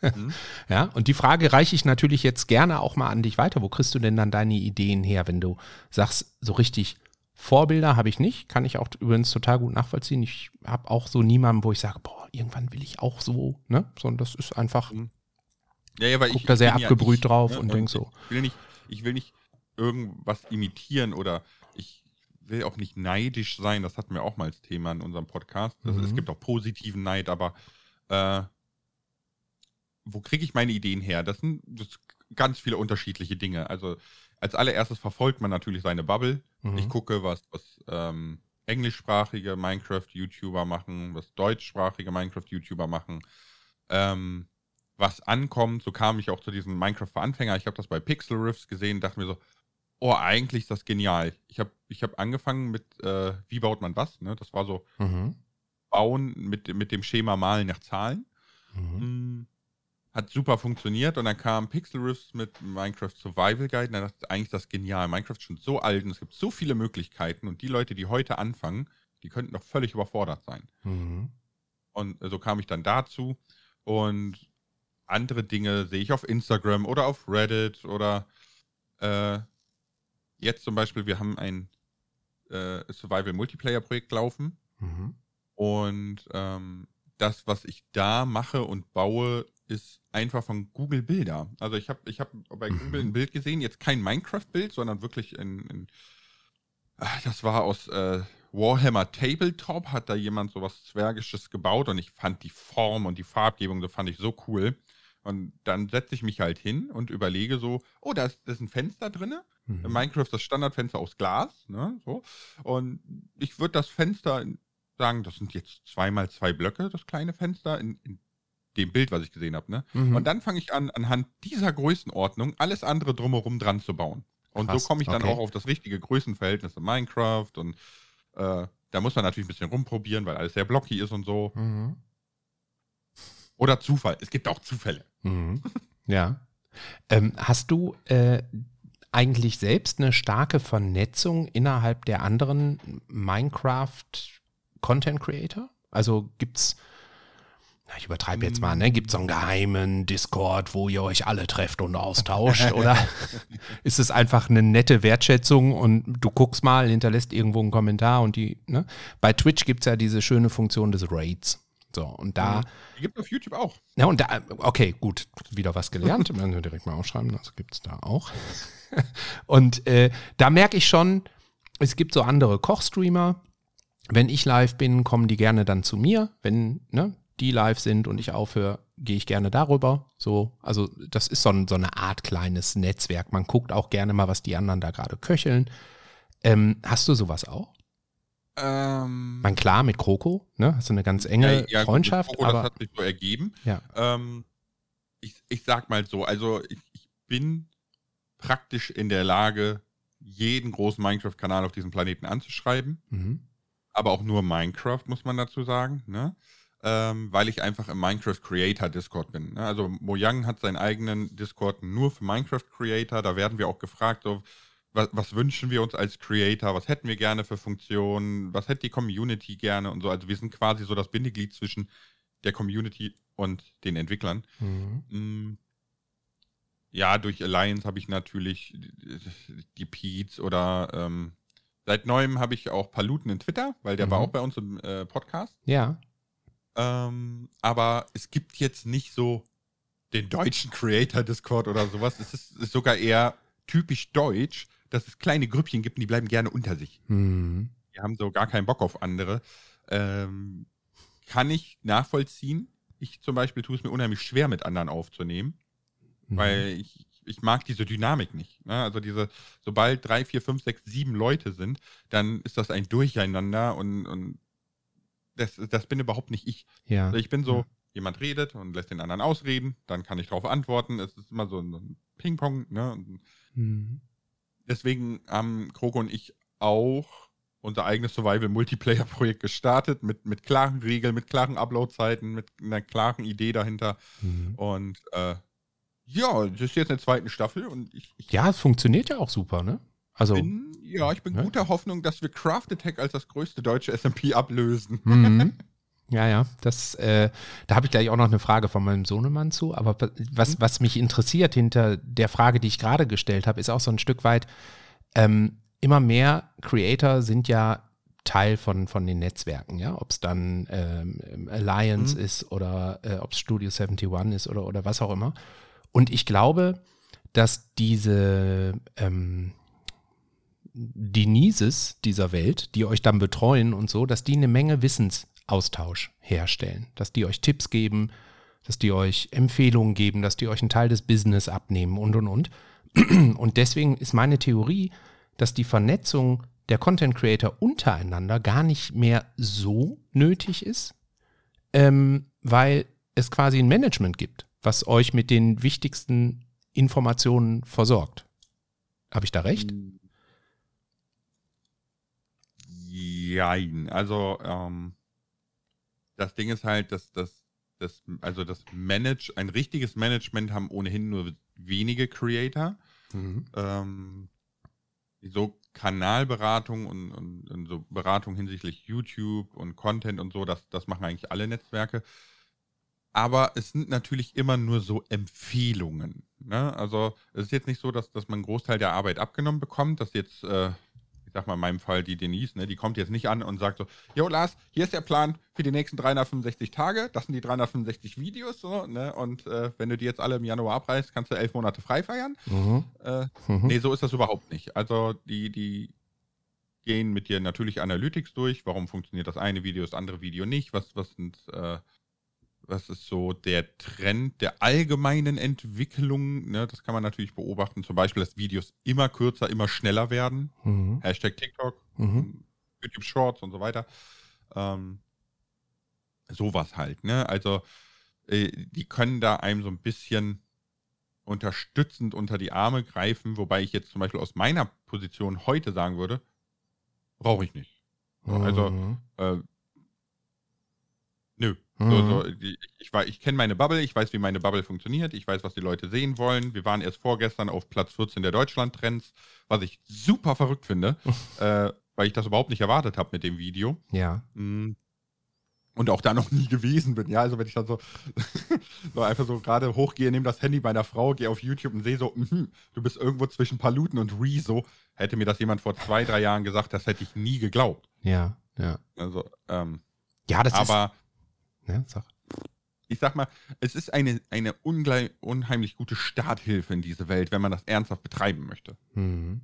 Mhm. Ja, und die Frage reiche ich natürlich jetzt gerne auch mal an dich weiter. Wo kriegst du denn dann deine Ideen her, wenn du sagst, so richtig Vorbilder habe ich nicht, kann ich auch übrigens total gut nachvollziehen. Ich habe auch so niemanden, wo ich sage, boah, irgendwann will ich auch so, ne? Sondern das ist einfach, Mhm. Ja, ja, weil guck ich, da sehr bin ja abgebrüht ich, drauf ne, und denk so. Ich will nicht, ich will nicht irgendwas imitieren oder ich will auch nicht neidisch sein. Das hatten wir auch mal als Thema in unserem Podcast. Das, Mhm. Es gibt auch positiven Neid, aber äh, wo kriege ich meine Ideen her? Das sind das ganz viele unterschiedliche Dinge. Also als allererstes verfolgt man natürlich seine Bubble. Mhm. Ich gucke, was, was ähm, englischsprachige Minecraft-YouTuber machen, was deutschsprachige Minecraft-YouTuber machen, ähm, was ankommt. So kam ich auch zu diesem Minecraft für Anfänger. Ich habe das bei Pixel Riffs gesehen, dachte mir so, oh, eigentlich ist das genial. Ich habe ich hab angefangen mit, äh, wie baut man was? Ne? Das war so Mhm. Bauen mit, mit dem Schema Malen nach Zahlen. Mhm. Hat super funktioniert und dann kam Pixel Riffs mit Minecraft Survival Guide und dann dachte ich, eigentlich das genial. Minecraft ist schon so alt und es gibt so viele Möglichkeiten und die Leute, die heute anfangen, die könnten doch völlig überfordert sein. Mhm. Und so kam ich dann dazu und andere Dinge sehe ich auf Instagram oder auf Reddit oder äh, jetzt zum Beispiel, wir haben ein äh, Survival Multiplayer Projekt laufen Mhm. und ähm, das, was ich da mache und baue, ist einfach von Google Bilder. Also ich habe ich hab bei Mhm. Google ein Bild gesehen, jetzt kein Minecraft-Bild, sondern wirklich ein, Ah, das war aus äh, Warhammer Tabletop, hat da jemand sowas Zwergisches gebaut und ich fand die Form und die Farbgebung, das fand ich so cool. Und dann setze ich mich halt hin und überlege so, oh, da ist, da ist ein Fenster drinne. In Mhm. Minecraft das Standardfenster aus Glas, ne, so. Und ich würde das Fenster in- sagen, das sind jetzt zweimal zwei Blöcke, das kleine Fenster in, in dem Bild, was ich gesehen habe, ne. Mhm. Und dann fange ich an, anhand dieser Größenordnung alles andere drumherum dran zu bauen. Und Krass, so komme ich dann okay. auch auf das richtige Größenverhältnis in Minecraft und äh, da muss man natürlich ein bisschen rumprobieren, weil alles sehr blocky ist und so. Mhm. Oder Zufall. Es gibt auch Zufälle. Mhm. Ja. Ähm, hast du äh, eigentlich selbst eine starke Vernetzung innerhalb der anderen Minecraft-Content-Creator? Also gibt's, na, ich übertreibe jetzt mal, ne? Gibt es so einen geheimen Discord, wo ihr euch alle trefft und austauscht? oder ist es einfach eine nette Wertschätzung und du guckst mal, hinterlässt irgendwo einen Kommentar und die, ne? Bei Twitch gibt es ja diese schöne Funktion des Raids. So, und da. Die gibt es auf YouTube auch. Ja, und da, okay, gut, wieder was gelernt. Werden wir direkt mal aufschreiben, das gibt es da auch. und äh, da merke ich schon, es gibt so andere Kochstreamer. Wenn ich live bin, kommen die gerne dann zu mir. Wenn ne, die live sind und ich aufhöre, gehe ich gerne darüber. So, also das ist so, ein, so eine Art kleines Netzwerk. Man guckt auch gerne mal, was die anderen da gerade köcheln. Ähm, hast du sowas auch? Ähm, Man klar mit Kroko, ne? Hast du eine ganz enge ja, gut, Freundschaft, das aber hat sich so ergeben. ja. Ähm, ich, ich sag mal so, also ich, ich bin praktisch in der Lage, jeden großen Minecraft-Kanal auf diesem Planeten anzuschreiben. Mhm. aber auch nur Minecraft, muss man dazu sagen, ne? Ähm, weil ich einfach im Minecraft Creator Discord bin. Ne? Also Mojang hat seinen eigenen Discord nur für Minecraft Creator. Da werden wir auch gefragt, so, was, was wünschen wir uns als Creator, was hätten wir gerne für Funktionen, was hätte die Community gerne und so. Also wir sind quasi so das Bindeglied zwischen der Community und den Entwicklern. Mhm. Mm. Ja, durch Alliance habe ich natürlich die Peets oder ähm, seit neuem habe ich auch Paluten in Twitter, weil der war Mhm. auch bei uns im äh, Podcast. Ja. Ähm, aber es gibt jetzt nicht so den deutschen Creator Discord oder sowas. Es ist, ist sogar eher typisch deutsch, dass es kleine Grüppchen gibt und die bleiben gerne unter sich. Mhm. Die haben so gar keinen Bock auf andere. Ähm, kann ich nachvollziehen. Ich zum Beispiel tue es mir unheimlich schwer, mit anderen aufzunehmen Mhm. weil ich, ich mag diese Dynamik nicht. Ne? Also diese, sobald drei, vier, fünf, sechs, sieben Leute sind, dann ist das ein Durcheinander und, und das, das bin überhaupt nicht ich. ja. Also ich bin so, Ja. jemand redet und lässt den anderen ausreden, dann kann ich darauf antworten. Es ist immer so ein, Ping-Pong. Ne? Mhm. deswegen haben Kroko und ich auch unser eigenes Survival-Multiplayer-Projekt gestartet, mit, mit klaren Regeln, mit klaren Upload-Zeiten, mit einer klaren Idee dahinter. Mhm. Und äh, ja, das ist jetzt eine zweite Staffel und ich, ich Ja, es funktioniert ja auch super, ne? Also. bin, ja, ich bin Ja. guter Hoffnung, dass wir Craft Attack als das größte deutsche SMP ablösen. Mhm. Ja, ja, das, äh, da habe ich gleich auch noch eine Frage von meinem Sohnemann zu. Aber was, Mhm. was mich interessiert hinter der Frage, die ich gerade gestellt habe, ist auch so ein Stück weit, ähm, immer mehr Creator sind ja Teil von, von den Netzwerken, ja, ob es dann ähm, Alliance Mhm. ist oder äh, ob es Studio 71 ist oder, oder was auch immer. Und ich glaube, dass diese ähm, Denises dieser Welt, die euch dann betreuen und so, dass die eine Menge Wissensaustausch herstellen, dass die euch Tipps geben, dass die euch Empfehlungen geben, dass die euch einen Teil des Business abnehmen und und und. Und deswegen ist meine Theorie, dass die Vernetzung der Content Creator untereinander gar nicht mehr so nötig ist, ähm, weil es quasi ein Management gibt, was euch mit den wichtigsten Informationen versorgt. Habe ich da recht? Jein. Also, ähm, das Ding ist halt, dass, dass das, also das Manage, ein richtiges Management haben ohnehin nur wenige Creator. Mhm. Ähm, so Kanalberatung und, und, und, so Beratung hinsichtlich YouTube und Content und so, das, das machen eigentlich alle Netzwerke. Aber es sind natürlich immer nur so Empfehlungen. Ne? Also es ist jetzt nicht so, dass, dass man einen Großteil der Arbeit abgenommen bekommt, dass jetzt äh, ich sag mal in meinem Fall die Denise, ne, die kommt jetzt nicht an und sagt so, Jo Lars, hier ist der Plan für die nächsten 365 Tage, das sind die 365 Videos, so, ne, und äh, wenn du die jetzt alle im Januar abreißt, kannst du elf Monate frei feiern. Mhm. Äh, mhm. Nee, so ist das überhaupt nicht. Also die, die gehen mit dir natürlich Analytics durch, warum funktioniert das eine Video, das andere Video nicht, was, was sind äh, was ist so der Trend der allgemeinen Entwicklung? Ne? Das kann man natürlich beobachten. Zum Beispiel, dass Videos immer kürzer, immer schneller werden. Mhm. Hashtag TikTok, mhm. YouTube Shorts und so weiter. Ähm, sowas halt. Ne? Also, äh, die können da einem so ein bisschen unterstützend unter die Arme greifen, wobei ich jetzt zum Beispiel aus meiner Position heute sagen würde, brauche ich nicht. Also, mhm. äh, nö, Mhm. So, so, ich, ich, ich kenne meine Bubble, ich weiß, wie meine Bubble funktioniert, ich weiß, was die Leute sehen wollen. Wir waren erst vorgestern auf Platz 14 der Deutschland-Trends, was ich super verrückt finde, äh, weil ich das überhaupt nicht erwartet habe mit dem Video. Ja. Mhm. Und auch da noch nie gewesen bin. Ja, also wenn ich dann so, so einfach so gerade hochgehe, nehme das Handy meiner Frau, gehe auf YouTube und sehe so, mh, du bist irgendwo zwischen Paluten und Rezo. Hätte mir das jemand vor zwei, drei Jahren gesagt, das hätte ich nie geglaubt. Ja, ja. Also, ähm, ja, das aber, ist ja, sag. Ich sag mal, es ist eine, eine unheimlich gute Starthilfe in diese Welt, wenn man das ernsthaft betreiben möchte. Mhm.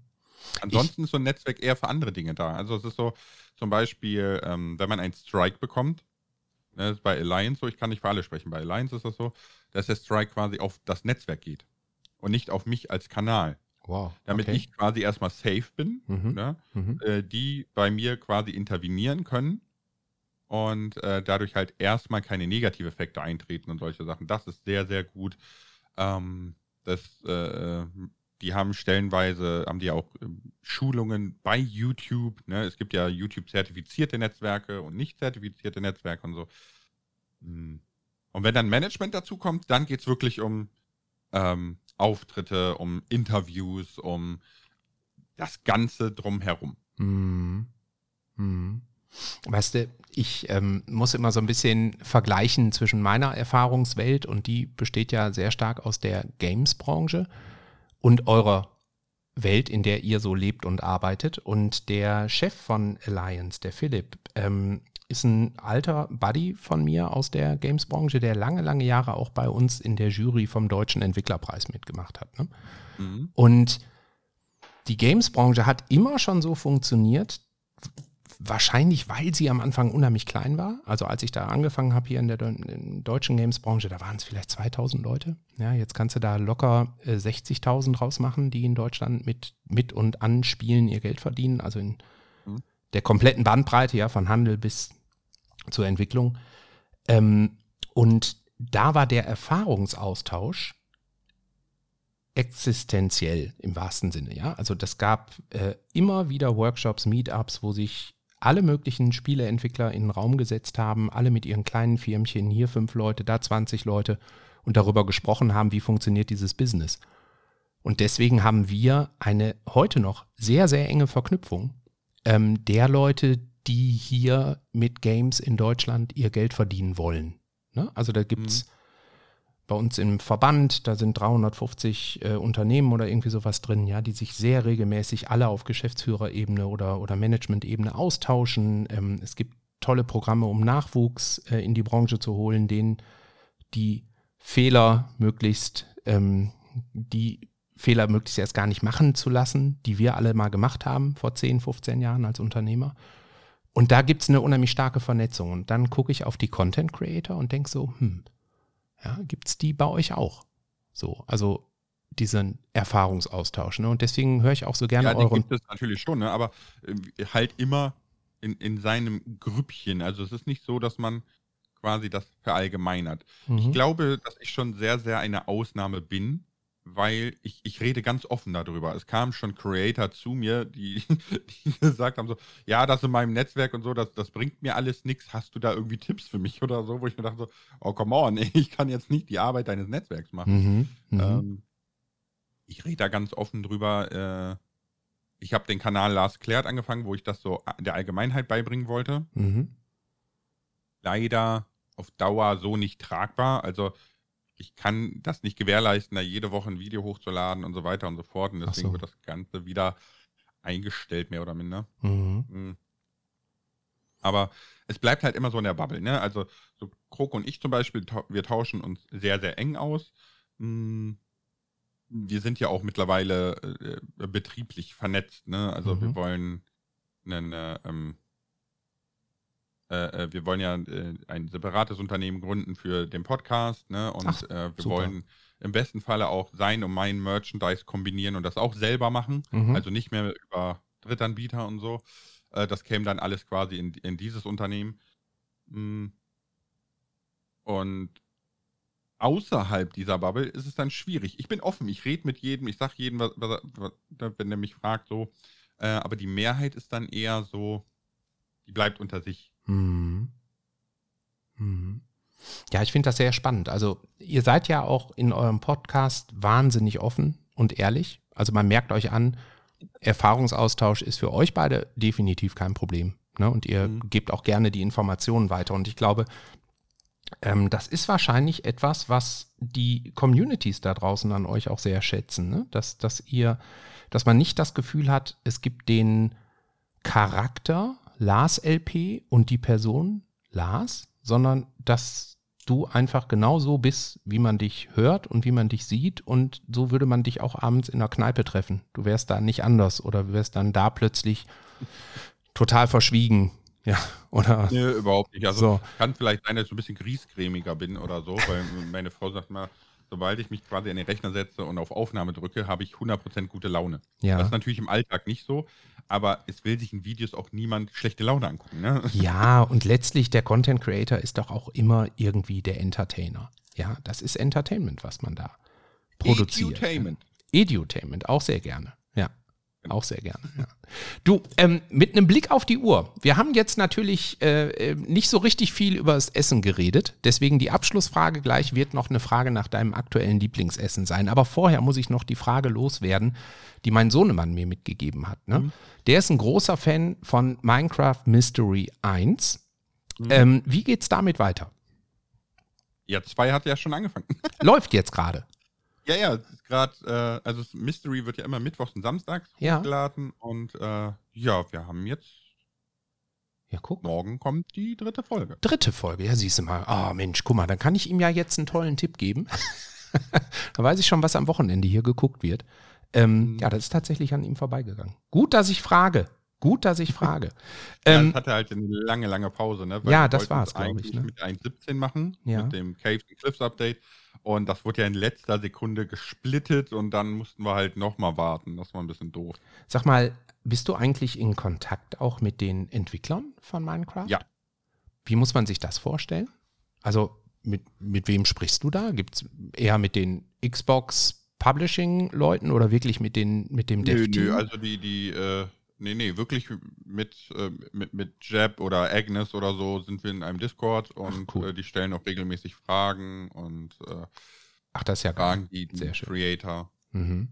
Ansonsten ich, ist so ein Netzwerk eher für andere Dinge da. Also es ist so, zum Beispiel, ähm, wenn man einen Strike bekommt, ne, ist bei Alliance so, ich kann nicht für alle sprechen, bei Alliance ist das so, dass der Strike quasi auf das Netzwerk geht und nicht auf mich als Kanal. Wow. Damit okay. ich quasi erstmal safe bin, mhm. Ne, mhm. Äh, die bei mir quasi intervenieren können und äh, dadurch halt erstmal keine Negativeffekte eintreten und solche Sachen. Das ist sehr, sehr gut. Ähm, das, äh, die haben stellenweise, haben die auch äh, Schulungen bei YouTube. Ne? Es gibt ja YouTube-zertifizierte Netzwerke und nicht zertifizierte Netzwerke und so. Hm. Und wenn dann Management dazu kommt, dann geht es wirklich um ähm, Auftritte, um Interviews, um das Ganze drumherum. Mhm. Mhm. Weißt du, ich ähm, muss immer so ein bisschen vergleichen zwischen meiner Erfahrungswelt und die besteht ja sehr stark aus der Games-Branche und eurer Welt, in der ihr so lebt und arbeitet. Und der Chef von Alliance, der Philipp, ähm, ist ein alter Buddy von mir aus der Games-Branche, der lange, lange Jahre auch bei uns in der Jury vom Deutschen Entwicklerpreis mitgemacht hat. Ne? Mhm. Und die Games-Branche hat immer schon so funktioniert, Wahrscheinlich, weil sie am Anfang unheimlich klein war. Also als ich da angefangen habe hier in der in deutschen Games-Branche, da waren es vielleicht 2000 Leute. Ja, jetzt kannst du da locker äh, 60.000 draus machen, die in Deutschland mit, mit und an Spielen ihr Geld verdienen. Also in mhm. der kompletten Bandbreite, ja, von Handel bis zur Entwicklung. Ähm, und da war der Erfahrungsaustausch existenziell im wahrsten Sinne, ja. Also das gab äh, immer wieder Workshops, Meetups, wo sich alle möglichen Spieleentwickler in den Raum gesetzt haben, alle mit ihren kleinen Firmchen, hier fünf Leute, da 20 Leute und darüber gesprochen haben, wie funktioniert dieses Business. Und deswegen haben wir eine heute noch sehr, sehr enge Verknüpfung ähm, der Leute, die hier mit Games in Deutschland ihr Geld verdienen wollen. Ne? Also da gibt es mhm bei uns im Verband, da sind 350 äh, Unternehmen oder irgendwie sowas drin, ja, die sich sehr regelmäßig alle auf Geschäftsführerebene oder, oder Managementebene austauschen. Ähm, es gibt tolle Programme, um Nachwuchs äh, in die Branche zu holen, denen die Fehler möglichst, ähm, die Fehler möglichst erst gar nicht machen zu lassen, die wir alle mal gemacht haben vor 10, 15 Jahren als Unternehmer. Und da gibt es eine unheimlich starke Vernetzung. Und dann gucke ich auf die Content Creator und denke so, hm, ja, Gibt es die bei euch auch? So, also diesen Erfahrungsaustausch. Ne? Und deswegen höre ich auch so gerne ja, euren. gibt es natürlich schon, ne? aber äh, halt immer in, in seinem Grüppchen. Also es ist nicht so, dass man quasi das verallgemeinert. Mhm. Ich glaube, dass ich schon sehr, sehr eine Ausnahme bin, weil ich, ich rede ganz offen darüber. Es kamen schon Creator zu mir, die, die gesagt haben so, ja, das in meinem Netzwerk und so, das, das bringt mir alles nichts. Hast du da irgendwie Tipps für mich oder so? Wo ich mir dachte so, oh, come on, ich kann jetzt nicht die Arbeit deines Netzwerks machen. Mhm, mhm. ähm, ich rede da ganz offen drüber. Äh, ich habe den Kanal Last Klärt angefangen, wo ich das so der Allgemeinheit beibringen wollte. Mhm. Leider auf Dauer so nicht tragbar. Also ich kann das nicht gewährleisten, da jede Woche ein Video hochzuladen und so weiter und so fort. Und deswegen so. wird das Ganze wieder eingestellt, mehr oder minder. Mhm. mhm. Aber es bleibt halt immer so in der Bubble. Ne? Also so Krok und ich zum Beispiel, wir tauschen uns sehr, sehr eng aus. Mhm. Wir sind ja auch mittlerweile äh, betrieblich vernetzt. Ne? Also mhm. wir wollen eine, ähm, äh, äh, wir wollen ja äh, ein separates Unternehmen gründen für den Podcast, ne? Und Ach, äh, wir super. wollen im besten Falle auch sein und mein Merchandise kombinieren und das auch selber machen. Mhm. Also nicht mehr über Drittanbieter und so. Äh, das käme dann alles quasi in, in dieses Unternehmen. Mm. Und außerhalb dieser Bubble ist es dann schwierig. Ich bin offen, ich rede mit jedem, ich sage jedem, was, was, was, wenn der mich fragt, so. Äh, aber die Mehrheit ist dann eher so, die bleibt unter sich. Mhm. Mhm. Ja, ich finde das sehr spannend. Also ihr seid ja auch in eurem Podcast wahnsinnig offen und ehrlich. Also man merkt euch an, Erfahrungsaustausch ist für euch beide definitiv kein Problem. Ne? Und ihr mhm. gebt auch gerne die Informationen weiter. Und ich glaube, ähm, das ist wahrscheinlich etwas, was die Communities da draußen an euch auch sehr schätzen. Ne? Dass, dass ihr, dass man nicht das Gefühl hat, es gibt den Charakter Lars LP und die Person Lars, sondern dass du einfach genau so bist, wie man dich hört und wie man dich sieht und so würde man dich auch abends in der Kneipe treffen. Du wärst da nicht anders oder du wärst dann da plötzlich total verschwiegen. Ja, oder? Nee, überhaupt nicht. Also so. kann vielleicht sein, dass ich ein bisschen griesgrämiger bin oder so, weil meine Frau sagt mal, sobald ich mich quasi in den Rechner setze und auf Aufnahme drücke, habe ich 100% gute Laune. Ja. Das ist natürlich im Alltag nicht so, aber es will sich in Videos auch niemand schlechte Laune angucken. Ne? Ja, und letztlich der Content Creator ist doch auch immer irgendwie der Entertainer. Ja, das ist Entertainment, was man da produziert. Edutainment. Edutainment, auch sehr gerne. Auch sehr gerne. Ja. Du, ähm, mit einem Blick auf die Uhr. Wir haben jetzt natürlich äh, äh, nicht so richtig viel über das Essen geredet. Deswegen die Abschlussfrage gleich wird noch eine Frage nach deinem aktuellen Lieblingsessen sein. Aber vorher muss ich noch die Frage loswerden, die mein Sohnemann mir mitgegeben hat. Ne? Mhm. Der ist ein großer Fan von Minecraft Mystery 1. Mhm. Ähm, wie geht's damit weiter? Ja, zwei hat ja schon angefangen. Läuft jetzt gerade. Ja, ja, gerade, äh, also Mystery wird ja immer mittwochs und samstags ja. hochgeladen und äh, ja, wir haben jetzt. Ja, guck. Morgen kommt die dritte Folge. Dritte Folge, ja, siehst du mal. Ah, oh, Mensch, guck mal, dann kann ich ihm ja jetzt einen tollen Tipp geben. da weiß ich schon, was am Wochenende hier geguckt wird. Ähm, mhm. Ja, das ist tatsächlich an ihm vorbeigegangen. Gut, dass ich frage. Gut, dass ich frage. ja, ähm, hatte halt eine lange, lange Pause, ne? Weil ja, das war es, glaube ich. Ne? mit 1.17 machen, ja. mit dem Caves and Cliffs Update. Und das wurde ja in letzter Sekunde gesplittet und dann mussten wir halt nochmal warten. Das war ein bisschen doof. Sag mal, bist du eigentlich in Kontakt auch mit den Entwicklern von Minecraft? Ja. Wie muss man sich das vorstellen? Also mit, mit wem sprichst du da? Gibt es eher mit den Xbox Publishing-Leuten oder wirklich mit, den, mit dem Dev-Team? Nö, nö, also die, die äh, Nee, nee, wirklich mit, äh, mit, mit Jeb oder Agnes oder so sind wir in einem Discord und cool. äh, die stellen auch regelmäßig Fragen und äh, Ach, das ist ja Fragen die Sehr schön. Creator. Mhm.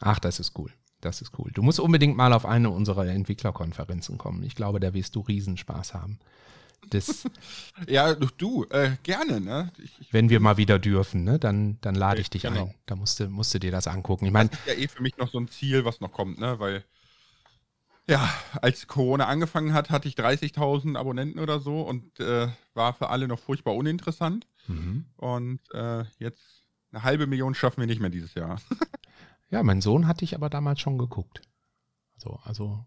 Ach, das ist cool. Das ist cool. Du musst unbedingt mal auf eine unserer Entwicklerkonferenzen kommen. Ich glaube, da wirst du Riesenspaß haben. Das, ja, du, äh, gerne, ne? Ich, ich, wenn wir mal wieder dürfen, ne? Dann, dann lade ich dich genau. ein. Da musst du, musst du dir das angucken. Ich meine, das ist ja eh für mich noch so ein Ziel, was noch kommt, ne? Weil ja, als Corona angefangen hat, hatte ich 30.000 Abonnenten oder so und äh, war für alle noch furchtbar uninteressant. Mhm. Und äh, jetzt eine halbe Million schaffen wir nicht mehr dieses Jahr. ja, mein Sohn hatte ich aber damals schon geguckt. So, also.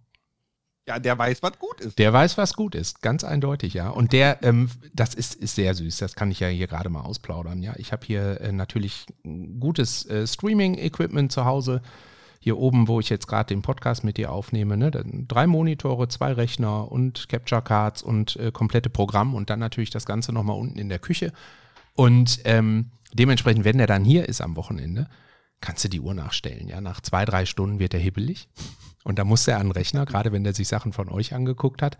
Ja, der weiß, was gut ist. Der weiß, was gut ist, ganz eindeutig, ja. Und der, ähm, das ist, ist sehr süß, das kann ich ja hier gerade mal ausplaudern, ja. Ich habe hier äh, natürlich gutes äh, Streaming-Equipment zu Hause hier oben, wo ich jetzt gerade den Podcast mit dir aufnehme, ne, drei Monitore, zwei Rechner und Capture Cards und äh, komplette Programm und dann natürlich das Ganze nochmal unten in der Küche. Und ähm, dementsprechend, wenn der dann hier ist am Wochenende, kannst du die Uhr nachstellen. Ja, nach zwei, drei Stunden wird er hibbelig. Und da muss er an den Rechner, gerade wenn er sich Sachen von euch angeguckt hat.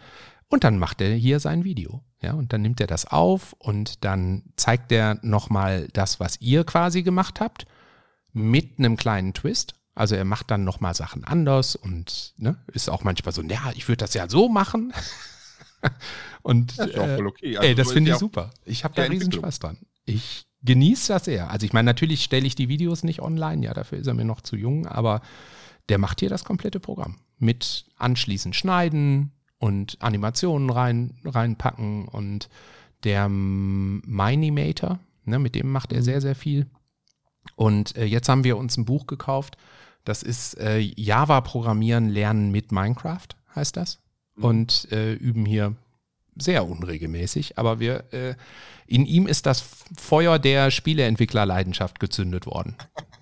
Und dann macht er hier sein Video. Ja, und dann nimmt er das auf und dann zeigt er nochmal das, was ihr quasi gemacht habt, mit einem kleinen Twist. Also er macht dann nochmal Sachen anders und ne, ist auch manchmal so, ja, ich würde das ja so machen. und Das ist auch äh, voll okay. Also ey, das so finde ich super. Ich habe da riesen. Spaß dran. Ich genieße das sehr. Also ich meine, natürlich stelle ich die Videos nicht online, ja, dafür ist er mir noch zu jung, aber der macht hier das komplette Programm. Mit anschließend schneiden und Animationen rein, reinpacken und der Minimator, ne, mit dem macht er sehr, sehr viel. Und äh, jetzt haben wir uns ein Buch gekauft. Das ist äh, Java Programmieren lernen mit Minecraft, heißt das. Und äh, üben hier sehr unregelmäßig, aber wir, äh, in ihm ist das Feuer der Spieleentwicklerleidenschaft gezündet worden.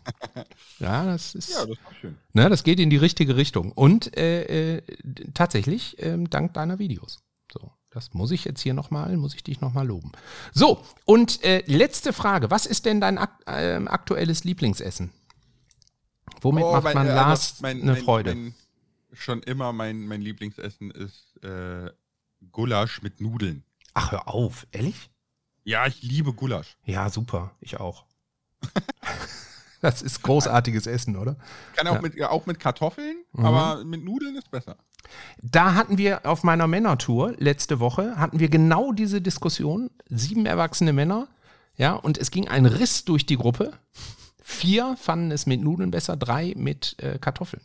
ja, das ist, Ja, das war schön. ne, das geht in die richtige Richtung. Und äh, äh, tatsächlich ähm, dank deiner Videos. So, das muss ich jetzt hier nochmal, muss ich dich nochmal loben. So, und äh, letzte Frage. Was ist denn dein ak ähm, aktuelles Lieblingsessen? Womit Oh, macht mein- man äh, Lars also mein- eine mein- Freude? Schon immer mein, mein Lieblingsessen ist äh, Gulasch mit Nudeln. Ach, hör auf, ehrlich? Ja, ich liebe Gulasch. Ja, super, ich auch. das ist großartiges Essen, oder? Kann auch, Ja. mit, auch mit Kartoffeln, Mhm. aber mit Nudeln ist besser. Da hatten wir auf meiner Männertour letzte Woche, hatten wir genau diese Diskussion. Sieben erwachsene Männer, ja, und es ging ein Riss durch die Gruppe. Vier fanden es mit Nudeln besser, drei mit äh, Kartoffeln.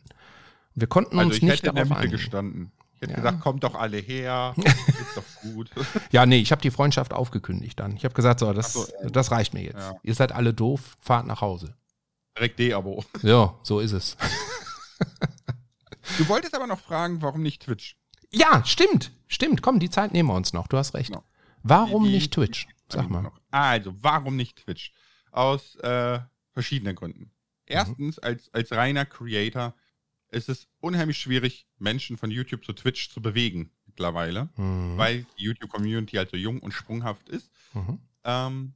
Wir konnten Also uns ich nicht hätte in der darauf Mitte gestanden. Ich hätte Ja. gesagt, kommt doch alle her, ist doch gut. Ja, nee, ich habe die Freundschaft aufgekündigt dann. Ich habe gesagt, so, das, so, ja. das reicht mir jetzt. Ja. Ihr seid alle doof, fahrt nach Hause. Direkt D-Abo. Ja, so ist es. Du wolltest aber noch fragen, warum nicht Twitch? Ja, stimmt, stimmt. Komm, die Zeit nehmen wir uns noch. Du hast recht. Genau. Warum Die- die- nicht Twitch? Sag mal. Also, warum nicht Twitch? Aus äh, verschiedenen Gründen. Erstens, als, als reiner Creator ist es unheimlich schwierig, Menschen von YouTube zu Twitch zu bewegen mittlerweile, Mhm. weil die YouTube-Community halt so jung und sprunghaft ist. Mhm. Ähm,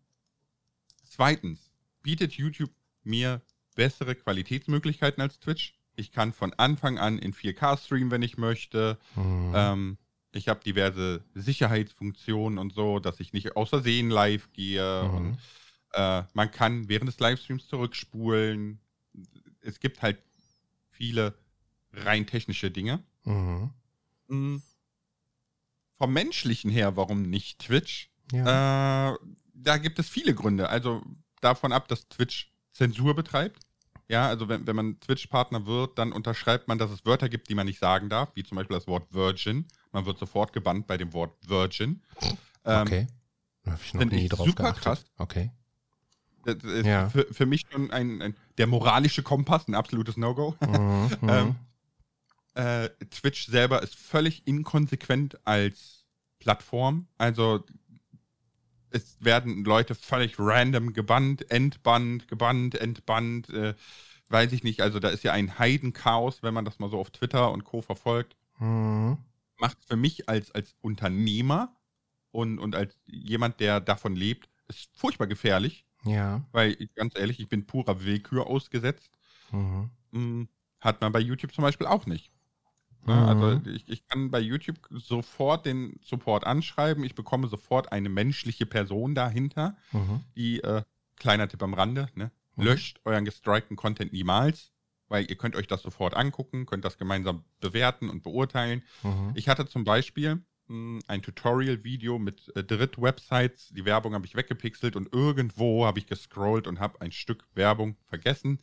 zweitens, bietet YouTube mir bessere Qualitätsmöglichkeiten als Twitch. Ich kann von Anfang an in 4K streamen, wenn ich möchte. Mhm. Ähm, ich habe diverse Sicherheitsfunktionen und so, dass ich nicht aus Versehen live gehe. Mhm. Und äh, man kann während des Livestreams zurückspulen. Es gibt halt viele rein technische Dinge. Mhm. Mm. Vom menschlichen her, warum nicht Twitch? Ja. Äh, da gibt es viele Gründe. Also davon ab, dass Twitch Zensur betreibt. Ja, also wenn, wenn man Twitch-Partner wird, dann unterschreibt man, dass es Wörter gibt, die man nicht sagen darf, wie zum Beispiel das Wort Virgin. Man wird sofort gebannt bei dem Wort Virgin. Ähm, okay. Da habe ich noch nie ich drauf super geachtet. krass. Okay. Das ist Ja. für, für mich schon ein, ein, der moralische Kompass, ein absolutes No-Go. Mhm. Mhm. Ähm, äh, Twitch selber ist völlig inkonsequent als Plattform. Also es werden Leute völlig random gebannt, entbannt, gebannt, entbannt. Äh, weiß ich nicht. Also da ist ja ein Heidenchaos, wenn man das mal so auf Twitter und Co. verfolgt. Mhm. Macht für mich als, als Unternehmer und, und als jemand, der davon lebt, ist furchtbar gefährlich. Ja. Weil, ich, ganz ehrlich, ich bin purer Willkür ausgesetzt. Mhm. Hm, Hat man bei YouTube zum Beispiel auch nicht. Ne? Mhm. Also ich, ich kann bei YouTube sofort den Support anschreiben. Ich bekomme sofort eine menschliche Person dahinter, Mhm. die, äh, kleiner Tipp am Rande, ne? Mhm. löscht euren gestrikten Content niemals, weil ihr könnt euch das sofort angucken, könnt das gemeinsam bewerten und beurteilen. Mhm. Ich hatte zum Beispiel ein Tutorial-Video mit äh, Dritt-Websites. Die Werbung habe ich weggepixelt und irgendwo habe ich gescrollt und habe ein Stück Werbung vergessen.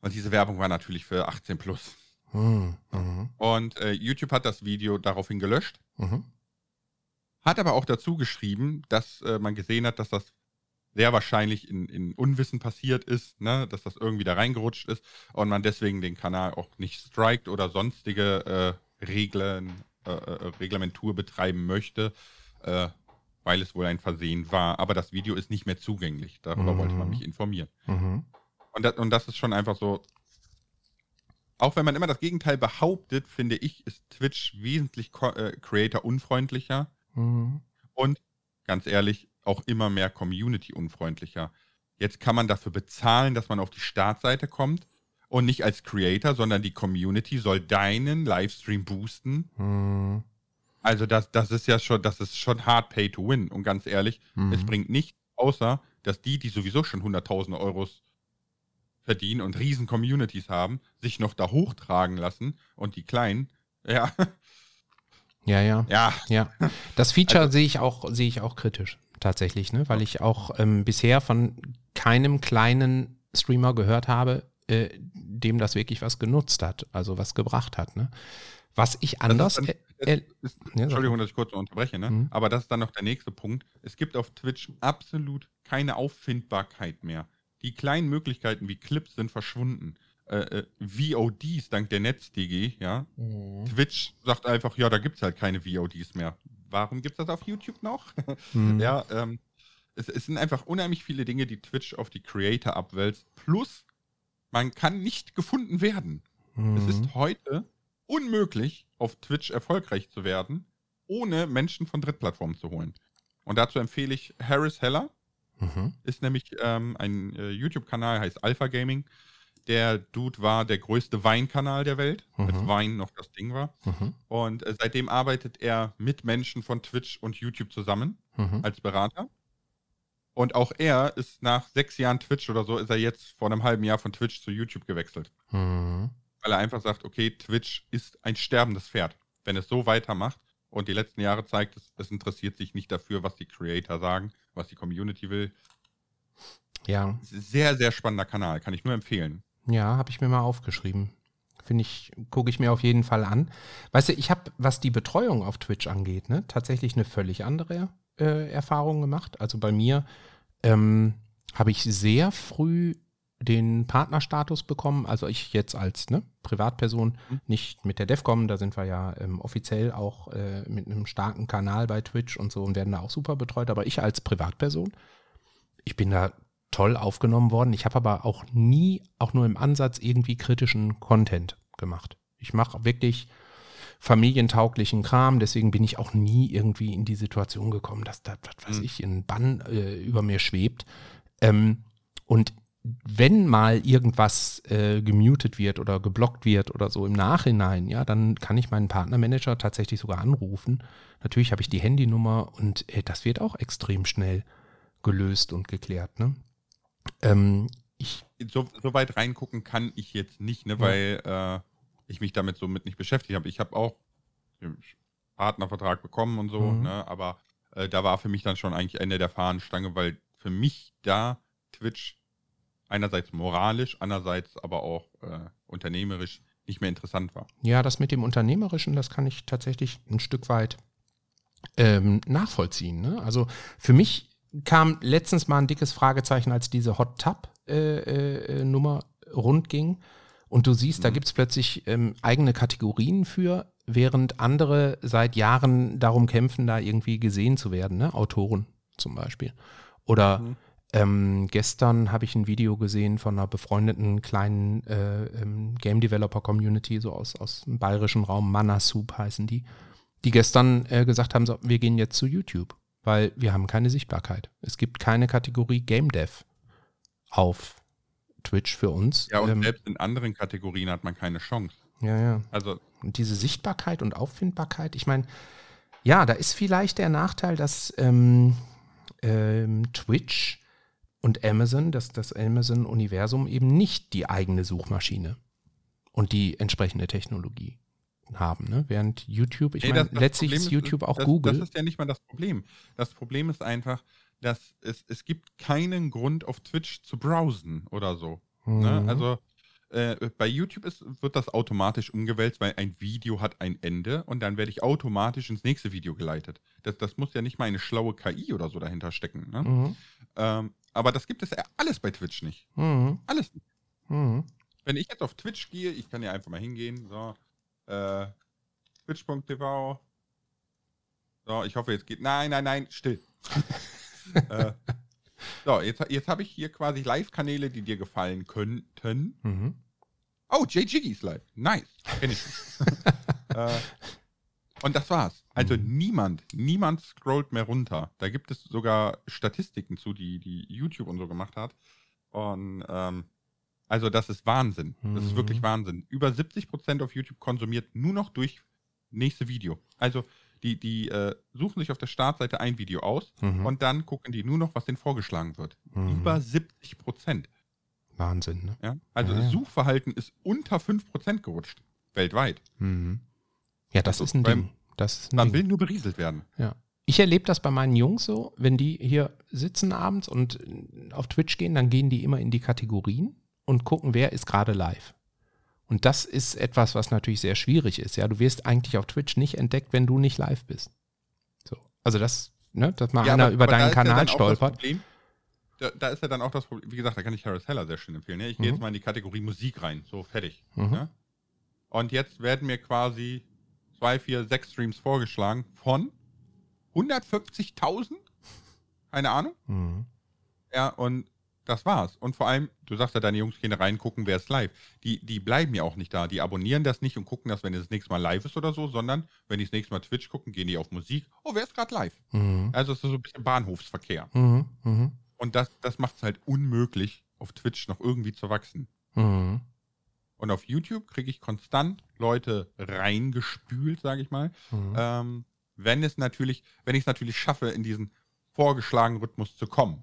Und diese Werbung war natürlich für 18 plus. Mhm. Und äh, YouTube hat das Video daraufhin gelöscht, Mhm. hat aber auch dazu geschrieben, dass äh, man gesehen hat, dass das sehr wahrscheinlich in, in Unwissen passiert ist, ne? dass das irgendwie da reingerutscht ist und man deswegen den Kanal auch nicht strikt oder sonstige äh, Regeln, äh, äh, Reglementur betreiben möchte, äh, weil es wohl ein Versehen war. Aber das Video ist nicht mehr zugänglich. Darüber Mhm. wollte man mich informieren. Mhm. Und das, und das ist schon einfach so. Auch wenn man immer das Gegenteil behauptet, finde ich, ist Twitch wesentlich äh, Creator-unfreundlicher Mhm. und ganz ehrlich auch immer mehr Community-unfreundlicher. Jetzt kann man dafür bezahlen, dass man auf die Startseite kommt und nicht als Creator, sondern die Community soll deinen Livestream boosten. Mhm. Also das, das ist ja schon, das ist schon hard pay to win. Und ganz ehrlich, Mhm. es bringt nichts, außer dass die, die sowieso schon 100.000 Euros verdienen und riesen Communities haben, sich noch da hochtragen lassen und die Kleinen, ja, Ja, ja. ja, Ja, das Feature sehe ich auch sehe ich auch kritisch tatsächlich, ne? weil ich auch ähm, bisher von keinem kleinen Streamer gehört habe, äh, dem das wirklich was genutzt hat, also was gebracht hat. Ne? Was ich anders, dann- äh, das äh, ist, ja, Entschuldigung, dass ich kurz unterbreche, ne? Mhm. aber das ist dann noch der nächste Punkt. Es gibt auf Twitch absolut keine Auffindbarkeit mehr. Die kleinen Möglichkeiten wie Clips sind verschwunden. Äh, äh, VODs dank der NetzDG, ja. Mhm. Twitch sagt einfach, ja, da gibt es halt keine VODs mehr. Warum gibt es das auf YouTube noch? Mhm. Ja, ähm, es, es sind einfach unheimlich viele Dinge, die Twitch auf die Creator abwälzt. Plus, man kann nicht gefunden werden. Es Mhm. ist heute unmöglich, auf Twitch erfolgreich zu werden, ohne Menschen von Drittplattformen zu holen. Und dazu empfehle ich Harris Heller, Mhm. ist nämlich ähm, ein äh, YouTube-Kanal, heißt Alpha Gaming. Der Dude war der größte Weinkanal der Welt, als Mhm. Wein noch das Ding war. Mhm. Und äh, seitdem arbeitet er mit Menschen von Twitch und YouTube zusammen Mhm. als Berater. Und auch er ist nach sechs Jahren Twitch oder so, ist er jetzt vor einem halben Jahr von Twitch zu YouTube gewechselt. Mhm. Weil er einfach sagt, okay, Twitch ist ein sterbendes Pferd. Wenn es so weitermacht und die letzten Jahre zeigt, es, es interessiert sich nicht dafür, was die Creator sagen, was die Community will. Ja, sehr, sehr spannender Kanal, kann ich nur empfehlen. ja, habe ich mir mal aufgeschrieben. Finde ich, gucke ich mir auf jeden Fall an. Weißt du, ich habe, was die Betreuung auf Twitch angeht, ne, tatsächlich eine völlig andere äh, Erfahrung gemacht. Also bei mir ähm, habe ich sehr früh den Partnerstatus bekommen. Also ich jetzt als ne, Privatperson, Mhm. nicht mit der DEFCOM, da sind wir ja ähm, offiziell auch äh, mit einem starken Kanal bei Twitch und so und werden da auch super betreut. Aber ich als Privatperson, ich bin da toll aufgenommen worden. Ich habe aber auch nie, auch nur im Ansatz, irgendwie kritischen Content gemacht. Ich mache wirklich familientauglichen Kram, deswegen bin ich auch nie irgendwie in die Situation gekommen, dass da, was weiß Mhm. ich, ein Bann äh, über mir schwebt. Ähm, und wenn mal irgendwas äh, gemutet wird oder geblockt wird oder so im Nachhinein, ja, dann kann ich meinen Partnermanager tatsächlich sogar anrufen. Natürlich habe ich die Handynummer und äh, das wird auch extrem schnell gelöst und geklärt. Ne? Ähm, ich, So, so weit reingucken kann ich jetzt nicht, ne, Ja. weil äh, ich mich damit somit nicht beschäftigt habe. Ich habe auch einen Partnervertrag bekommen und so, Mhm. ne, aber äh, da war für mich dann schon eigentlich Ende der Fahnenstange, weil für mich da Twitch einerseits moralisch, andererseits aber auch äh, unternehmerisch nicht mehr interessant war. ja, das mit dem Unternehmerischen, das kann ich tatsächlich ein Stück weit ähm, nachvollziehen. Ne? Also für mich kam letztens mal ein dickes Fragezeichen, als diese Hot Tub äh, äh, Nummer rund ging. Und du siehst, da Mhm. gibt es plötzlich ähm, eigene Kategorien für, während andere seit Jahren darum kämpfen, da irgendwie gesehen zu werden, ne? Autoren zum Beispiel. Oder Mhm. ähm, gestern habe ich ein Video gesehen von einer befreundeten kleinen äh, ähm, Game Developer Community, so aus, aus dem bayerischen Raum, Mana Soup heißen die, die gestern äh, gesagt haben, so, wir gehen jetzt zu YouTube, weil wir haben keine Sichtbarkeit. Es gibt keine Kategorie Game Dev auf Twitch für uns. Ja, und Ähm, selbst in anderen Kategorien hat man keine Chance. ja, ja. Also, Und diese Sichtbarkeit und Auffindbarkeit, ich meine, ja, da ist vielleicht der Nachteil, dass ähm, ähm, Twitch und Amazon, dass das Amazon-Universum eben nicht die eigene Suchmaschine und die entsprechende Technologie haben. Ne? Während YouTube, ich Nee, meine, letztlich ist YouTube auch das, Google. Das ist ja nicht mal das Problem. Das Problem ist einfach, dass es, es gibt keinen Grund, auf Twitch zu browsen oder so. Ne? Mhm. Also äh, bei YouTube ist, wird das automatisch umgewälzt, weil ein Video hat ein Ende und dann werde ich automatisch ins nächste Video geleitet. Das, das muss ja nicht mal eine schlaue KI oder so dahinter stecken. Ne? Mhm. Ähm, aber das gibt es alles bei Twitch nicht. Mhm. Alles nicht. Mhm. Wenn ich jetzt auf Twitch gehe, ich kann ja einfach mal hingehen, so, äh, twitch.tv. So, ich hoffe, jetzt geht. Nein, nein, nein, still. äh, so, jetzt, jetzt habe ich hier quasi Live-Kanäle, die dir gefallen könnten. Mhm. Oh, Jay Jiggy ist live. Nice. Kenn ich. äh, Und das war's. Also Mhm. niemand, niemand scrollt mehr runter. Da gibt es sogar Statistiken zu, die, die YouTube und so gemacht hat. Und ähm, also das ist Wahnsinn. Das ist Mhm. wirklich Wahnsinn. Über 70% auf YouTube konsumiert nur noch durch nächste Video. Also die, die äh, suchen sich auf der Startseite ein Video aus Mhm. und dann gucken die nur noch, was denen vorgeschlagen wird. Mhm. Über 70%. Wahnsinn, ne? Ja? Also Ja, das Suchverhalten ist unter 5% gerutscht. Weltweit. Mhm. Ja, das Also ist ein beim- Ding. Das ist ein Man Ding. will nur berieselt werden. Ja. Ich erlebe das bei meinen Jungs so, wenn die hier sitzen abends und auf Twitch gehen, dann gehen die immer in die Kategorien und gucken, wer ist gerade live. Und das ist etwas, was natürlich sehr schwierig ist. Ja, du wirst eigentlich auf Twitch nicht entdeckt, wenn du nicht live bist. So. Also das, ne, dass mal Ja, einer aber- über aber deinen ja Kanal das stolpert. Da, da ist ja dann auch das Problem, wie gesagt, da kann ich Harris Heller sehr schön empfehlen. Ne? Ich gehe Mhm. jetzt mal in die Kategorie Musik rein, so fertig. Mhm. Ne? Und jetzt werden mir quasi zwei, vier, sechs Streams vorgeschlagen von 150.000? Keine Ahnung. Mhm. Ja, und das war's. Und vor allem, du sagst ja, deine Jungs gehen rein, gucken, wer ist live. Die, die bleiben ja auch nicht da. Die abonnieren das nicht und gucken das, wenn es das nächste Mal live ist oder so, sondern wenn die das nächste Mal Twitch gucken, gehen die auf Musik. Oh, wer ist gerade live? Mhm. Also es ist so ein bisschen Bahnhofsverkehr. Mhm. Mhm. Und das, das macht es halt unmöglich, auf Twitch noch irgendwie zu wachsen. Mhm. Und auf YouTube kriege ich konstant Leute reingespült, sage ich mal. Mhm. Ähm, wenn es natürlich, wenn ich es natürlich schaffe, in diesen vorgeschlagenen Rhythmus zu kommen.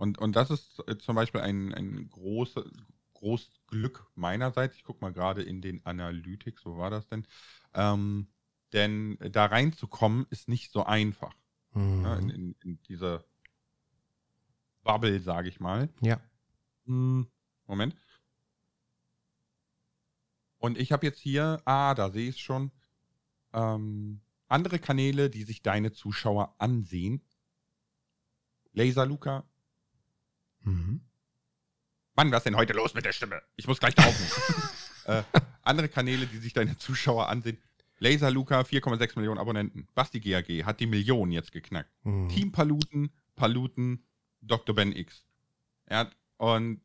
Und, und das ist zum Beispiel ein, ein großes groß Glück meinerseits. Ich gucke mal gerade in den Analytics, wo war das denn? Ähm, denn da reinzukommen ist nicht so einfach. Mhm. Ne? In, in, in diese Bubble, sage ich mal. Ja. Hm, Moment. Und ich habe jetzt hier, ah, da sehe ich es schon, ähm, andere Kanäle, die sich deine Zuschauer ansehen. Laser Luca. Mhm. Mann, was ist denn heute los mit der Stimme? Ich muss gleich laufen. äh, andere Kanäle, die sich deine Zuschauer ansehen. Laser Luca, 4,6 Millionen Abonnenten. Basti GAG hat die Million jetzt geknackt. Mhm. Team Paluten, Paluten, Dr. Ben X. Er hat, und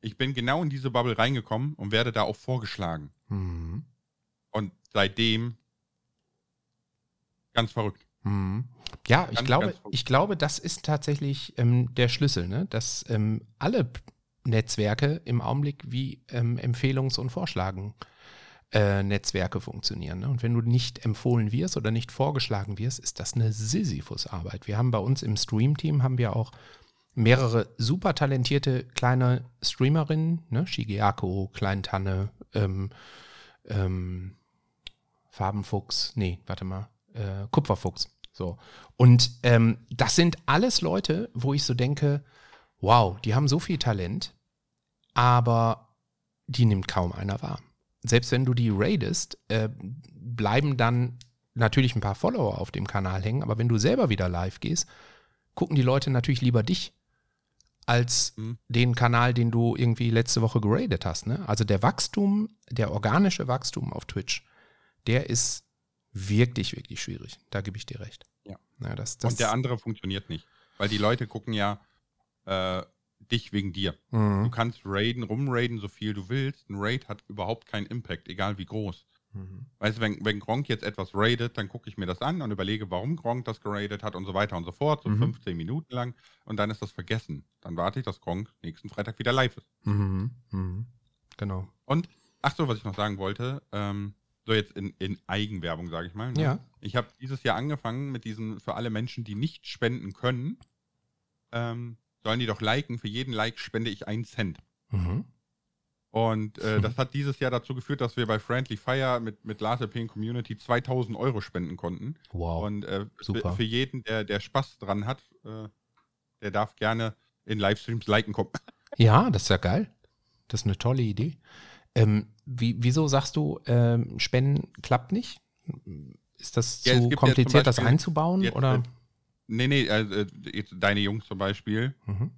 ich bin genau in diese Bubble reingekommen und werde da auch vorgeschlagen. Mhm. Und seitdem ganz verrückt. Mhm. Ja, ich Ganz, glaube, ganz ich glaube, das ist tatsächlich ähm, der Schlüssel, ne? dass ähm, alle Netzwerke im Augenblick wie ähm, Empfehlungs- und Vorschlagen äh, Netzwerke funktionieren. Ne? Und wenn du nicht empfohlen wirst oder nicht vorgeschlagen wirst, ist das eine Sisyphus-Arbeit. Wir haben bei uns im Stream-Team haben wir auch mehrere super talentierte kleine Streamerinnen, ne? Shigeako, Kleintanne, ähm, ähm, Farbenfuchs, nee, warte mal, äh, Kupferfuchs. So. Und ähm, das sind alles Leute, wo ich so denke, wow, die haben so viel Talent, aber die nimmt kaum einer wahr. Selbst wenn du die raidest, äh, bleiben dann natürlich ein paar Follower auf dem Kanal hängen, aber wenn du selber wieder live gehst, gucken die Leute natürlich lieber dich als Mhm. den Kanal, den du irgendwie letzte Woche geradet hast. Ne? Also der Wachstum, der organische Wachstum auf Twitch, der ist wirklich, wirklich schwierig. Da gebe ich dir recht. Ja. ja das, das, und der andere funktioniert nicht. Weil die Leute gucken ja äh, dich wegen dir. Du Mhm. kannst raiden, rumraiden, so viel du willst. Ein Raid hat überhaupt keinen Impact, egal wie groß. Mhm. Weißt du, wenn, wenn Gronk jetzt etwas raidet, dann gucke ich mir das an und überlege, warum Gronk das geradet hat und so weiter und so fort, so Mhm. 15 Minuten lang. Und dann ist das vergessen. Dann warte ich, dass Gronk nächsten Freitag wieder live ist. Mhm. Mhm. Genau. Und, ach so, was ich noch sagen wollte, ähm, so jetzt in, in Eigenwerbung, sage ich mal. Ne? Ja. Ich habe dieses Jahr angefangen mit diesen, für alle Menschen, die nicht spenden können, ähm, sollen die doch liken. Für jeden Like spende ich einen Cent. Mhm. Und äh, Mhm. das hat dieses Jahr dazu geführt, dass wir bei Friendly Fire mit, mit Lars LP Community 2000 Euro spenden konnten. Wow. Und äh, super. Für, für jeden, der, der Spaß dran hat, äh, der darf gerne in Livestreams liken kommen. Ja, das ist ja geil. Das ist eine tolle Idee. Ähm, wie, wieso sagst du, ähm, Spenden klappt nicht? Ist das Ja, zu gibt ja kompliziert, zum das Beispiel einzubauen? jetzt, oder? äh, Nee, nee, also, deine Jungs zum Beispiel, Mhm.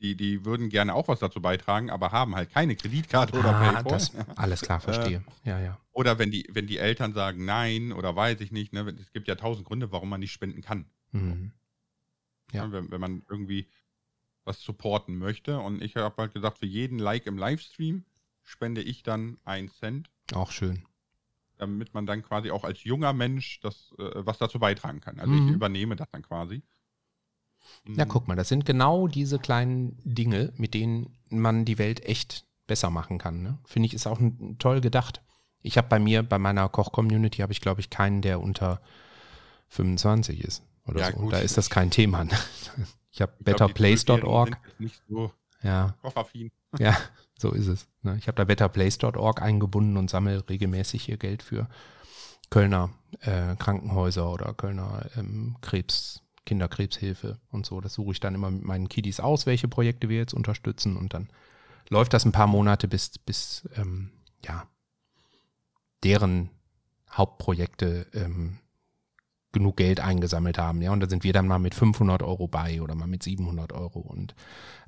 die, die würden gerne auch was dazu beitragen, aber haben halt keine Kreditkarte oder Ah, PayPal. das, alles klar, verstehe. ja, ja. Oder wenn die, wenn die Eltern sagen nein oder weiß ich nicht, ne, es gibt ja tausend Gründe, warum man nicht spenden kann. Mhm. Ja. Ne, Wenn, wenn man irgendwie was supporten möchte. Und ich habe halt gesagt, für jeden Like im Livestream spende ich dann einen Cent. Auch schön. damit man dann quasi auch als junger Mensch das, äh, was dazu beitragen kann. Also ich Mhm. übernehme das dann quasi. Ja, Mhm. guck mal, das sind genau diese kleinen Dinge, mit denen man die Welt echt besser machen kann. Ne? Finde ich, ist auch n- toll gedacht. Ich habe bei mir, bei meiner Koch-Community, habe ich, glaube ich, keinen, der unter 25 ist oder Ja, so. gut. Da ist das kein Thema. Ne? Ich habe Ich betterplace.org. So Ja, kochaffin. Ja, so ist es. Ne? Ich habe da betterplace.org eingebunden und sammle regelmäßig hier Geld für Kölner äh, Krankenhäuser oder Kölner ähm, Krebs, Kinderkrebshilfe und so. Das suche ich dann immer mit meinen Kiddies aus, welche Projekte wir jetzt unterstützen und dann läuft das ein paar Monate, bis, bis ähm, ja, deren Hauptprojekte ähm, genug Geld eingesammelt haben. Ja, und da sind wir dann mal mit 500 Euro bei oder mal mit 700 Euro. Und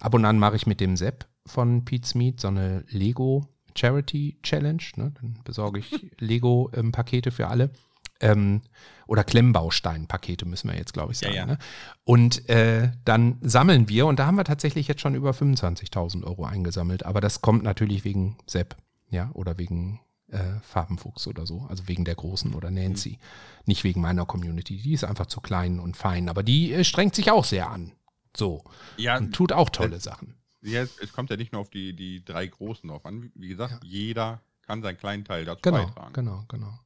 ab und an mache ich mit dem Sepp von Pete's Meat so eine Lego Charity Challenge. Ne? Dann besorge ich Lego-Pakete für alle. Ähm, oder Klemmbaustein-Pakete müssen wir jetzt, glaube ich, Ja, sagen. ja. Ne? Und äh, dann sammeln wir und da haben wir tatsächlich jetzt schon über 25.000 Euro eingesammelt. Aber das kommt natürlich wegen Sepp, ja, oder wegen äh, Farbenfuchs oder so, also wegen der Großen oder Nancy. Nicht wegen meiner Community. Die ist einfach zu klein und fein, aber die äh, strengt sich auch sehr an. So. Ja, Und tut auch tolle Sachen. ja, es, es kommt ja nicht nur auf die, die drei Großen drauf an. Wie- gesagt, jeder kann seinen kleinen Teil dazu Genau, beitragen. genau, genau.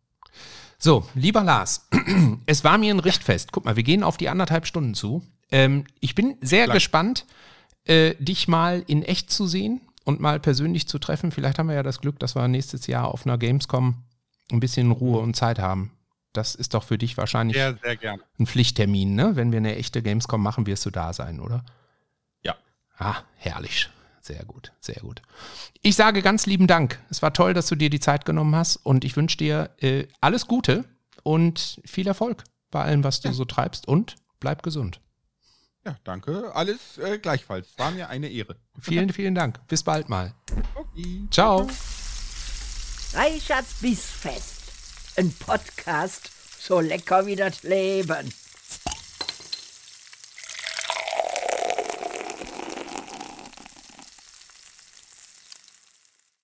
So, lieber Lars, es war mir ein Richtfest. Guck mal, wir gehen auf die anderthalb Stunden zu. Ähm, ich bin sehr Klar. gespannt, äh, dich mal in echt zu sehen und mal persönlich zu treffen. Vielleicht haben wir ja das Glück, dass wir nächstes Jahr auf einer Gamescom ein bisschen Ruhe und Zeit haben. Das ist doch für dich wahrscheinlich Sehr, sehr ein Pflichttermin, ne? Wenn wir eine echte Gamescom machen, wirst du da sein, oder? Ja. Ah, herrlich. Sehr gut, sehr gut. Ich sage ganz lieben Dank. Es war toll, dass du dir die Zeit genommen hast und ich wünsche dir äh, alles Gute und viel Erfolg bei allem, was du so treibst und bleib gesund. Ja, danke. Alles äh, gleichfalls. War mir eine Ehre. Vielen, vielen Dank. Bis bald mal. Okay. Ciao. Reichards Bissfest. Ein Podcast so lecker wie das Leben.